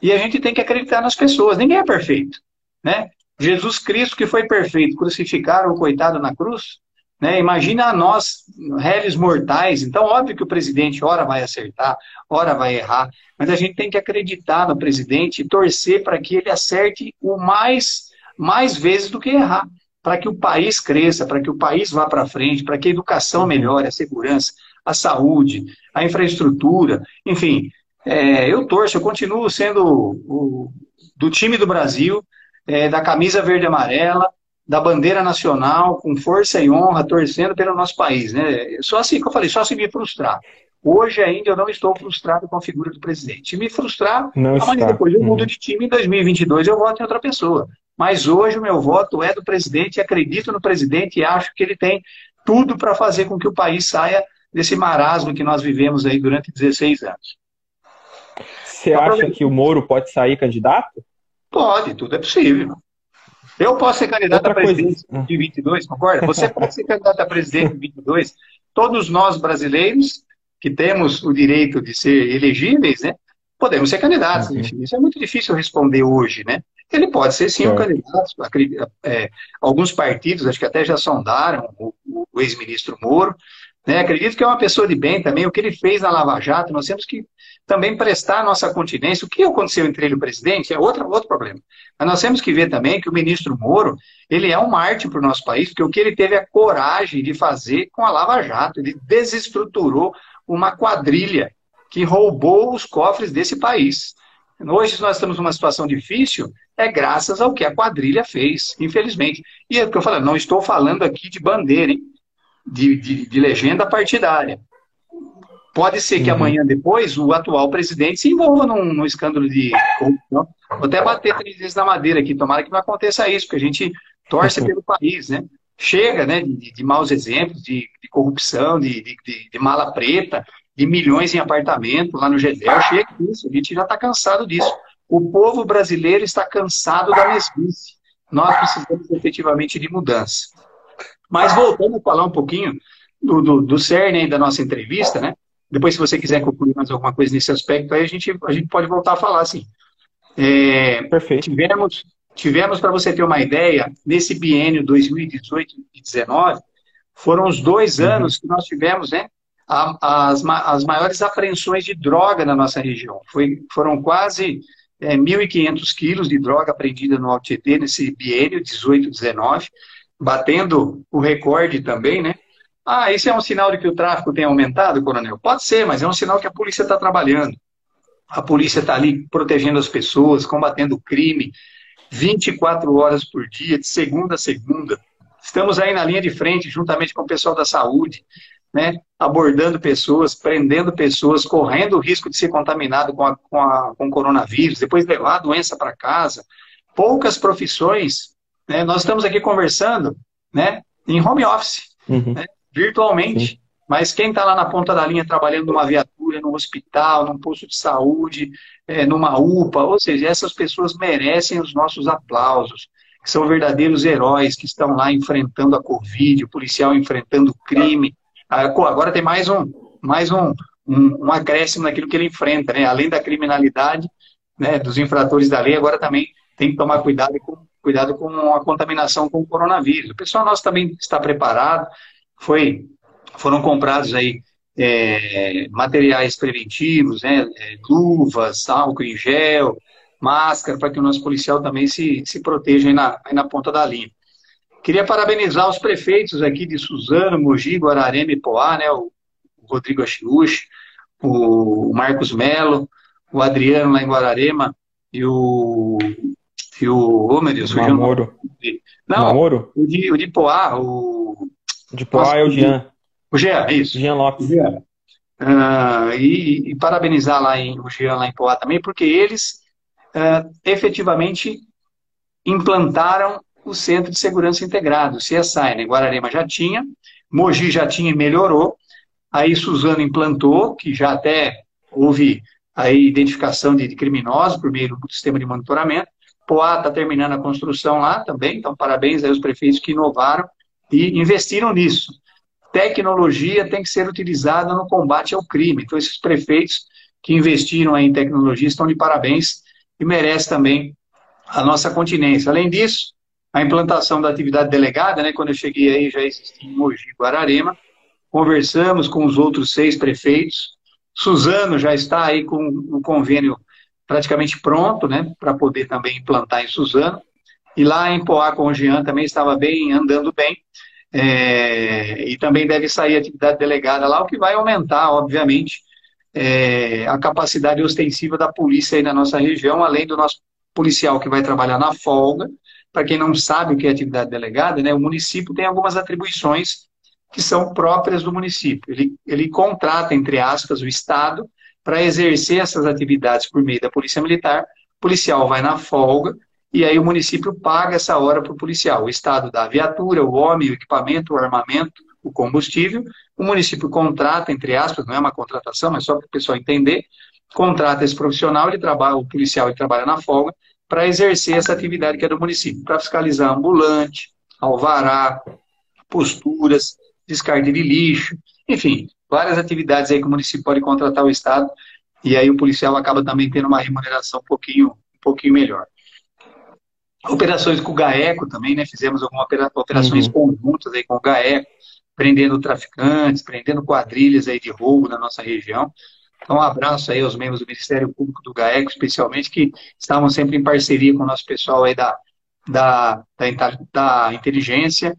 E a gente tem que acreditar nas pessoas. Ninguém é perfeito, né? Jesus Cristo, que foi perfeito, crucificaram o coitado na cruz. Né? Imagina nós, réis mortais. Então, óbvio que o presidente, ora vai acertar, ora vai errar, mas a gente tem que acreditar no presidente e torcer para que ele acerte o mais, mais vezes do que errar, para que o país cresça, para que o país vá para frente, para que a educação melhore, a segurança, a saúde, a infraestrutura, enfim. É, eu torço, eu continuo sendo o, do time do Brasil, é, da camisa verde e amarela, da bandeira nacional, com força e honra, torcendo pelo nosso país. Né? Só assim que eu falei, só se me frustrar. Hoje ainda eu não estou frustrado com a figura do presidente. Se me frustrar, não amanhã depois eu mudo uhum. de time, em 2022 eu voto em outra pessoa. Mas hoje o meu voto é do presidente, acredito no presidente e acho que ele tem tudo para fazer com que o país saia desse marasmo que nós vivemos aí durante 16 anos. Você acha que o Moro pode sair candidato? Pode, tudo é possível. Eu posso ser candidato Outra a presidente coisa. de 22, concorda? Você pode ser candidato a presidente de 22. Todos nós brasileiros que temos o direito de ser elegíveis, né? Podemos ser candidatos. Uhum. Isso é muito difícil responder hoje, né? Ele pode ser sim é. um candidato. É, alguns partidos, acho que até já sondaram o, o ex-ministro Moro. Né? Acredito que é uma pessoa de bem também. O que ele fez na Lava Jato, nós temos que também prestar nossa continência. O que aconteceu entre ele e o presidente é outro, outro problema. Mas nós temos que ver também que o ministro Moro, ele é um mártir para o nosso país, porque o que ele teve a coragem de fazer com a Lava Jato, ele desestruturou uma quadrilha que roubou os cofres desse país. Hoje nós estamos numa situação difícil, é graças ao que a quadrilha fez, infelizmente. E é o que eu falo, não estou falando aqui de bandeira, hein? De, de, de legenda partidária. Pode ser que uhum. amanhã depois o atual presidente se envolva num, num escândalo de corrupção. Vou até bater três vezes na madeira aqui, tomara que não aconteça isso, porque a gente torce pelo país, né? Chega né, de, de maus exemplos, de, de corrupção, de, de, mala preta, de milhões em apartamento lá no GEDEL, chega disso, a gente já está cansado disso. O povo brasileiro está cansado da mesmice. Nós precisamos efetivamente de mudança. Mas voltando a falar um pouquinho do, do, do CERN da nossa entrevista, né? Depois, se você quiser concluir mais alguma coisa nesse aspecto, aí a gente, a gente pode voltar a falar, sim. É, Perfeito. Tivemos, tivemos para você ter uma ideia, nesse biênio 2018 e 2019, foram os dois uhum. anos que nós tivemos, né? As, as maiores apreensões de droga na nossa região. Foi, foram quase é, 1.500 quilos de droga apreendida no Alto nesse biênio 18 19, batendo o recorde também, né? Ah, isso é um sinal de que o tráfico tem aumentado, coronel? Pode ser, mas é um sinal que a polícia está trabalhando. A polícia está ali protegendo as pessoas, combatendo o crime, 24 horas por dia, de segunda a segunda. Estamos aí na linha de frente, juntamente com o pessoal da saúde, né, abordando pessoas, prendendo pessoas, correndo o risco de ser contaminado com, a, com, a, com o coronavírus, depois levar a doença para casa. Poucas profissões, né, nós estamos aqui conversando né, em home office. Uhum. Né, virtualmente. Sim. Mas quem está lá na ponta da linha trabalhando numa viatura, num hospital, num posto de saúde, é, numa UPA, ou seja, essas pessoas merecem os nossos aplausos, que são verdadeiros heróis que estão lá enfrentando a Covid, o policial enfrentando o crime. Ah, agora tem mais um, mais um, um, um acréscimo naquilo que ele enfrenta, né? Além da criminalidade, né, dos infratores da lei, agora também tem que tomar cuidado com, cuidado com a contaminação com o coronavírus. O pessoal nosso também está preparado, foi, foram comprados aí é, materiais preventivos, né, é, luvas, álcool em gel, máscara, para que o nosso policial também se, se proteja aí na, aí na ponta da linha. Queria parabenizar os prefeitos aqui de Suzano, Mogi, Guararema e Poá, né, o, Rodrigo Achiuchi, o Marcos Melo, o Adriano lá em Guararema e o. E o. Oh, meu Deus, o. Não, Namoro? O, de, o de Poá, o. De Poá é o Jean. O Jean, isso. Jean Lopes. Jean. Uh, e, e, parabenizar lá em, o Jean lá em Poá também, porque eles uh, efetivamente implantaram o Centro de Segurança Integrado, o CSI, né? Guararema já tinha, Mogi já tinha e melhorou, aí Suzano implantou, que já até houve aí identificação de, de criminosos por meio do sistema de monitoramento, Poá está terminando a construção lá também, então parabéns aí aos prefeitos que inovaram e investiram nisso. Tecnologia tem que ser utilizada no combate ao crime. Então, esses prefeitos que investiram em tecnologia estão de parabéns e merecem também a nossa continência. Além disso, a implantação da atividade delegada, né? Quando eu cheguei aí já existia em Mogi, Guararema. Conversamos com os outros seis prefeitos. Suzano já está aí com o convênio praticamente pronto, né? Para poder também implantar em Suzano. E lá em Poá com o Jean também estava bem, andando bem. É, e também deve sair atividade delegada lá, o que vai aumentar, obviamente, é, a capacidade ostensiva da polícia aí na nossa região, além do nosso policial que vai trabalhar na folga. Para quem não sabe o que é atividade delegada, né, o município tem algumas atribuições que são próprias do município. Ele, ele contrata, entre aspas, o Estado para exercer essas atividades por meio da Polícia Militar. O policial vai na folga e aí o município paga essa hora para o policial. O Estado dá a viatura, o homem, o equipamento, o armamento, o combustível. O município contrata, entre aspas, não é uma contratação, mas só para o pessoal entender, contrata esse profissional, ele trabalha, o policial ele trabalha na folga, para exercer essa atividade que é do município, para fiscalizar ambulante, alvará, posturas, descarte de lixo, enfim, várias atividades aí que o município pode contratar o Estado, e aí o policial acaba também tendo uma remuneração um pouquinho, um pouquinho melhor. Operações com o GAECO também, né? Fizemos algumas operações uhum. conjuntas aí com o GAECO, prendendo traficantes, prendendo quadrilhas aí de roubo na nossa região. Então, um abraço aí aos membros do Ministério Público do GAECO, especialmente, que estavam sempre em parceria com o nosso pessoal aí da, da, da, da inteligência.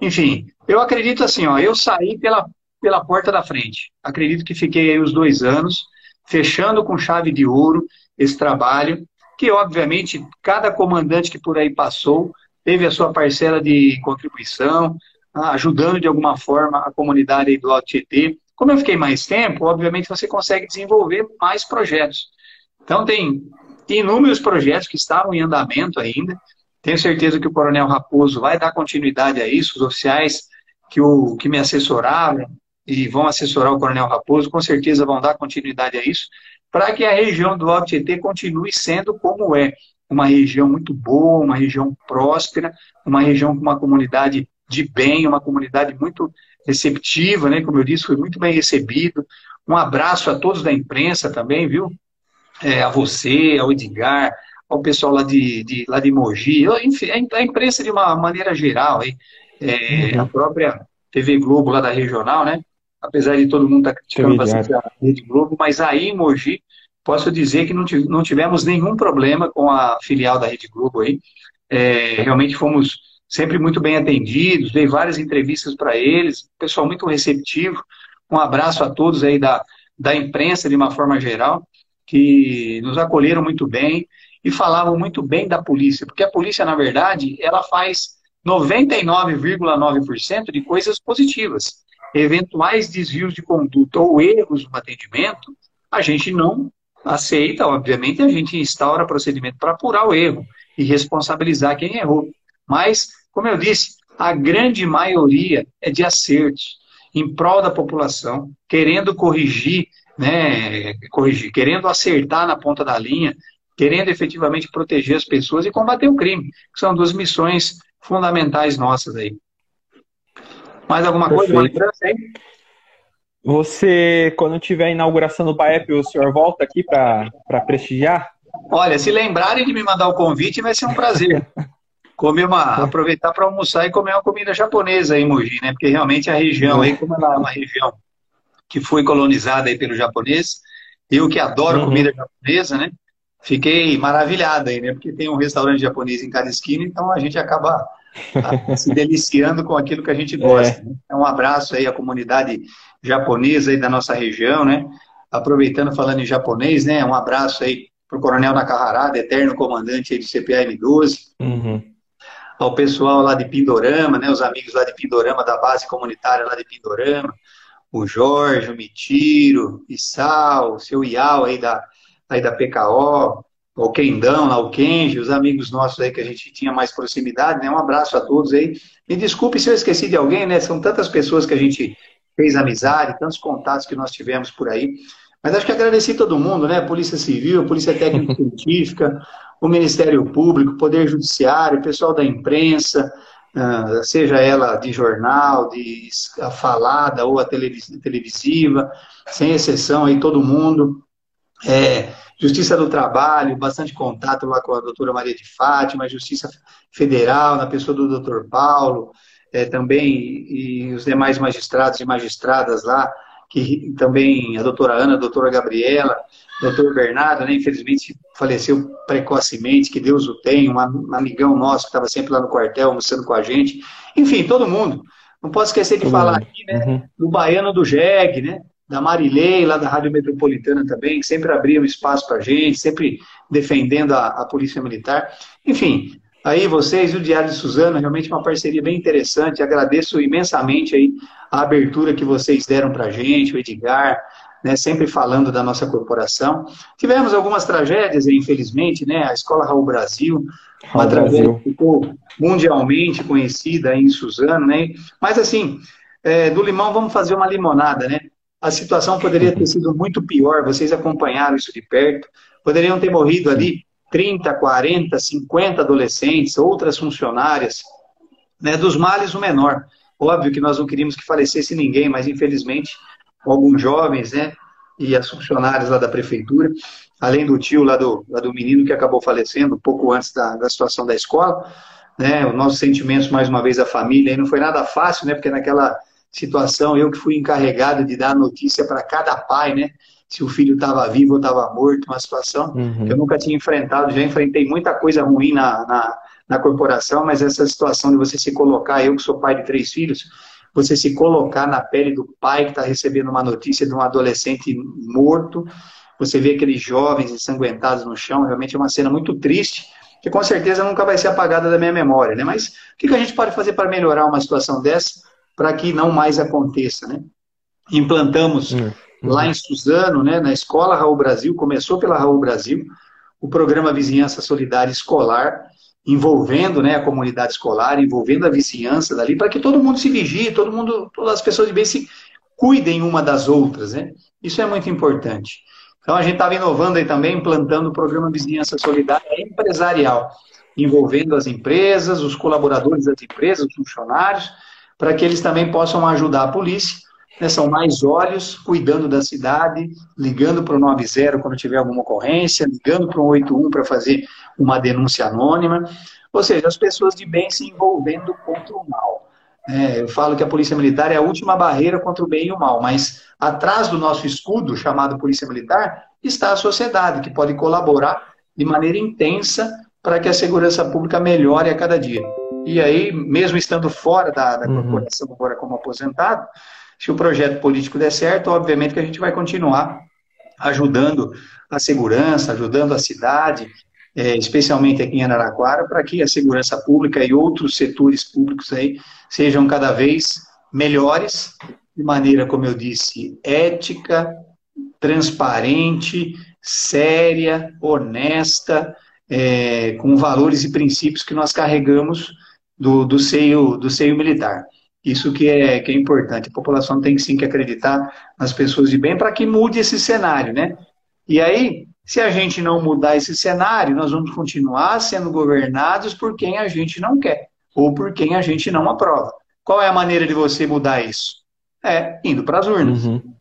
Enfim, eu acredito assim, ó, eu saí pela, pela porta da frente. Acredito que fiquei aí os dois anos, fechando com chave de ouro esse trabalho, que obviamente cada comandante que por aí passou teve a sua parcela de contribuição, ajudando de alguma forma a comunidade do Tietê. Como eu fiquei mais tempo, obviamente você consegue desenvolver mais projetos. Então, tem inúmeros projetos que estavam em andamento ainda. Tenho certeza que o Coronel Raposo vai dar continuidade a isso. Os oficiais que, o, que me assessoraram e vão assessorar o Coronel Raposo, com certeza vão dar continuidade a isso, para que a região do Alto Tietê continue sendo como é. Uma região muito boa, uma região próspera, uma região com uma comunidade de bem, uma comunidade muito receptiva, né? Como eu disse, foi muito bem recebido. Um abraço a todos da imprensa também, viu? É, a você, ao Edgar, ao pessoal lá de, de, lá de Mogi, enfim, a imprensa de uma maneira geral, aí, é, uhum. a própria TV Globo lá da regional, né? Apesar de todo mundo estar tá criticando bastante a Rede Globo, mas aí em Mogi, posso dizer que não tivemos nenhum problema com a filial da Rede Globo aí. É, realmente fomos sempre muito bem atendidos, dei várias entrevistas para eles, pessoal muito receptivo. Um abraço a todos aí da, da imprensa, de uma forma geral, que nos acolheram muito bem e falavam muito bem da polícia, porque a polícia, na verdade, ela faz 99,9% de coisas positivas. Eventuais desvios de conduta ou erros no atendimento, a gente não aceita, obviamente, a gente instaura procedimento para apurar o erro e responsabilizar quem errou. Mas como eu disse, a grande maioria é de acertos em prol da população, querendo corrigir, né, corrigir, querendo acertar na ponta da linha, querendo efetivamente proteger as pessoas e combater o crime, que são duas missões fundamentais nossas aí. Mais alguma Perfeito. coisa, uma lembrança aí? Você, quando tiver a inauguração do BAEP, o senhor volta aqui para prestigiar? Olha, se lembrarem de me mandar o convite, vai ser um prazer. comer uma, aproveitar para almoçar e comer uma comida japonesa em Mogi, né? Porque realmente a região aí, como ela é uma região que foi colonizada aí pelo japonês, eu que adoro uhum. comida japonesa, né? Fiquei maravilhado aí, né? Porque tem um restaurante japonês em cada esquina, então a gente acaba ah, se deliciando com aquilo que a gente gosta. É. Né? Então, um abraço aí à comunidade japonesa aí da nossa região, né? Aproveitando, falando em japonês, né? Um abraço aí para o Coronel Nakahara, eterno comandante aí do CPAM 12. Uhum ao pessoal lá de Pindorama, né, os amigos lá de Pindorama, da base comunitária lá de Pindorama, o Jorge, o Mitiro, Issal, o seu Ial aí da, aí da PKO, o Kendão lá, o Kenji, os amigos nossos aí que a gente tinha mais proximidade, né, um abraço a todos aí. Me desculpe se eu esqueci de alguém, né, são tantas pessoas que a gente fez amizade, tantos contatos que nós tivemos por aí, mas acho que agradeci todo mundo, né, Polícia Civil, Polícia Técnico-Científica, o Ministério Público, o Poder Judiciário, o pessoal da imprensa, ah, seja ela de jornal, de a falada ou a televisiva, sem exceção aí todo mundo. É, Justiça do Trabalho, bastante contato lá com a doutora Maria de Fátima, Justiça Federal, na pessoa do doutor Paulo, é, também, e os demais magistrados e magistradas lá, que também a doutora Ana, a doutora Gabriela, o doutor Bernardo, né, infelizmente faleceu precocemente, que Deus o tenha, um amigão nosso que estava sempre lá no quartel almoçando com a gente. Enfim, todo mundo. Não posso esquecer de falar aqui, né, uhum. do Baiano do Jeg, né, da Marilei, lá da Rádio Metropolitana também, que sempre abriu espaço para a gente, sempre defendendo a, a, Polícia Militar. Enfim, aí vocês e o Diário de Suzano, realmente uma parceria bem interessante. Agradeço imensamente aí a abertura que vocês deram para a gente, o Edgar, né, sempre falando da nossa corporação. Tivemos algumas tragédias, infelizmente, né, a Escola Raul Brasil, uma tragédia que ficou mundialmente conhecida em Suzano, né, mas assim, é, do limão vamos fazer uma limonada, né, a situação poderia ter sido muito pior, vocês acompanharam isso de perto, poderiam ter morrido ali 30, 40, 50 adolescentes, outras funcionárias, né, dos males o menor. Óbvio que nós não queríamos que falecesse ninguém, mas infelizmente alguns jovens, né, e as funcionárias lá da prefeitura, além do tio lá do, lá do menino que acabou falecendo um pouco antes da, da situação da escola, né, os nossos sentimentos mais uma vez à família, e não foi nada fácil, né, porque naquela situação, eu que fui encarregado de dar notícia para cada pai, né? Se o filho estava vivo ou estava morto, uma situação uhum. que eu nunca tinha enfrentado. Já enfrentei muita coisa ruim na, na, na, corporação, mas essa situação de você se colocar, eu que sou pai de três filhos, você se colocar na pele do pai que está recebendo uma notícia de um adolescente morto, você vê aqueles jovens ensanguentados no chão, realmente é uma cena muito triste, que com certeza nunca vai ser apagada da minha memória, né? Mas o que, que a gente pode fazer para melhorar uma situação dessa? Para que não mais aconteça. Né? Implantamos uhum. lá em Suzano, né, na Escola Raul Brasil, começou pela Raul Brasil, o programa Vizinhança Solidária Escolar, envolvendo né, a comunidade escolar, envolvendo a vizinhança dali, para que todo mundo se vigie, todo mundo, todas as pessoas de bem se cuidem uma das outras. Né? Isso é muito importante. Então a gente estava inovando aí também, implantando o programa Vizinhança Solidária Empresarial, envolvendo as empresas, os colaboradores das empresas, os funcionários, para que eles também possam ajudar a polícia. Né? São mais olhos cuidando da cidade, ligando para o 90 quando tiver alguma ocorrência, ligando para o 81 para fazer uma denúncia anônima. Ou seja, as pessoas de bem se envolvendo contra o mal. É, eu falo que a Polícia Militar é a última barreira contra o bem e o mal, mas atrás do nosso escudo, chamado Polícia Militar, está a sociedade, que pode colaborar de maneira intensa para que a segurança pública melhore a cada dia. E aí, mesmo estando fora da, da uhum. corporação agora como aposentado, se o projeto político der certo, obviamente que a gente vai continuar ajudando a segurança, ajudando a cidade, é, especialmente aqui em Araraquara, para que a segurança pública e outros setores públicos aí sejam cada vez melhores, de maneira, como eu disse, ética, transparente, séria, honesta, é, com valores e princípios que nós carregamos do, do, seio, do seio militar. Isso que é, que é importante. A população tem sim que acreditar nas pessoas de bem para que mude esse cenário, né? E aí, se a gente não mudar esse cenário, nós vamos continuar sendo governados por quem a gente não quer ou por quem a gente não aprova. Qual é a maneira de você mudar isso? É indo para as urnas. Uhum.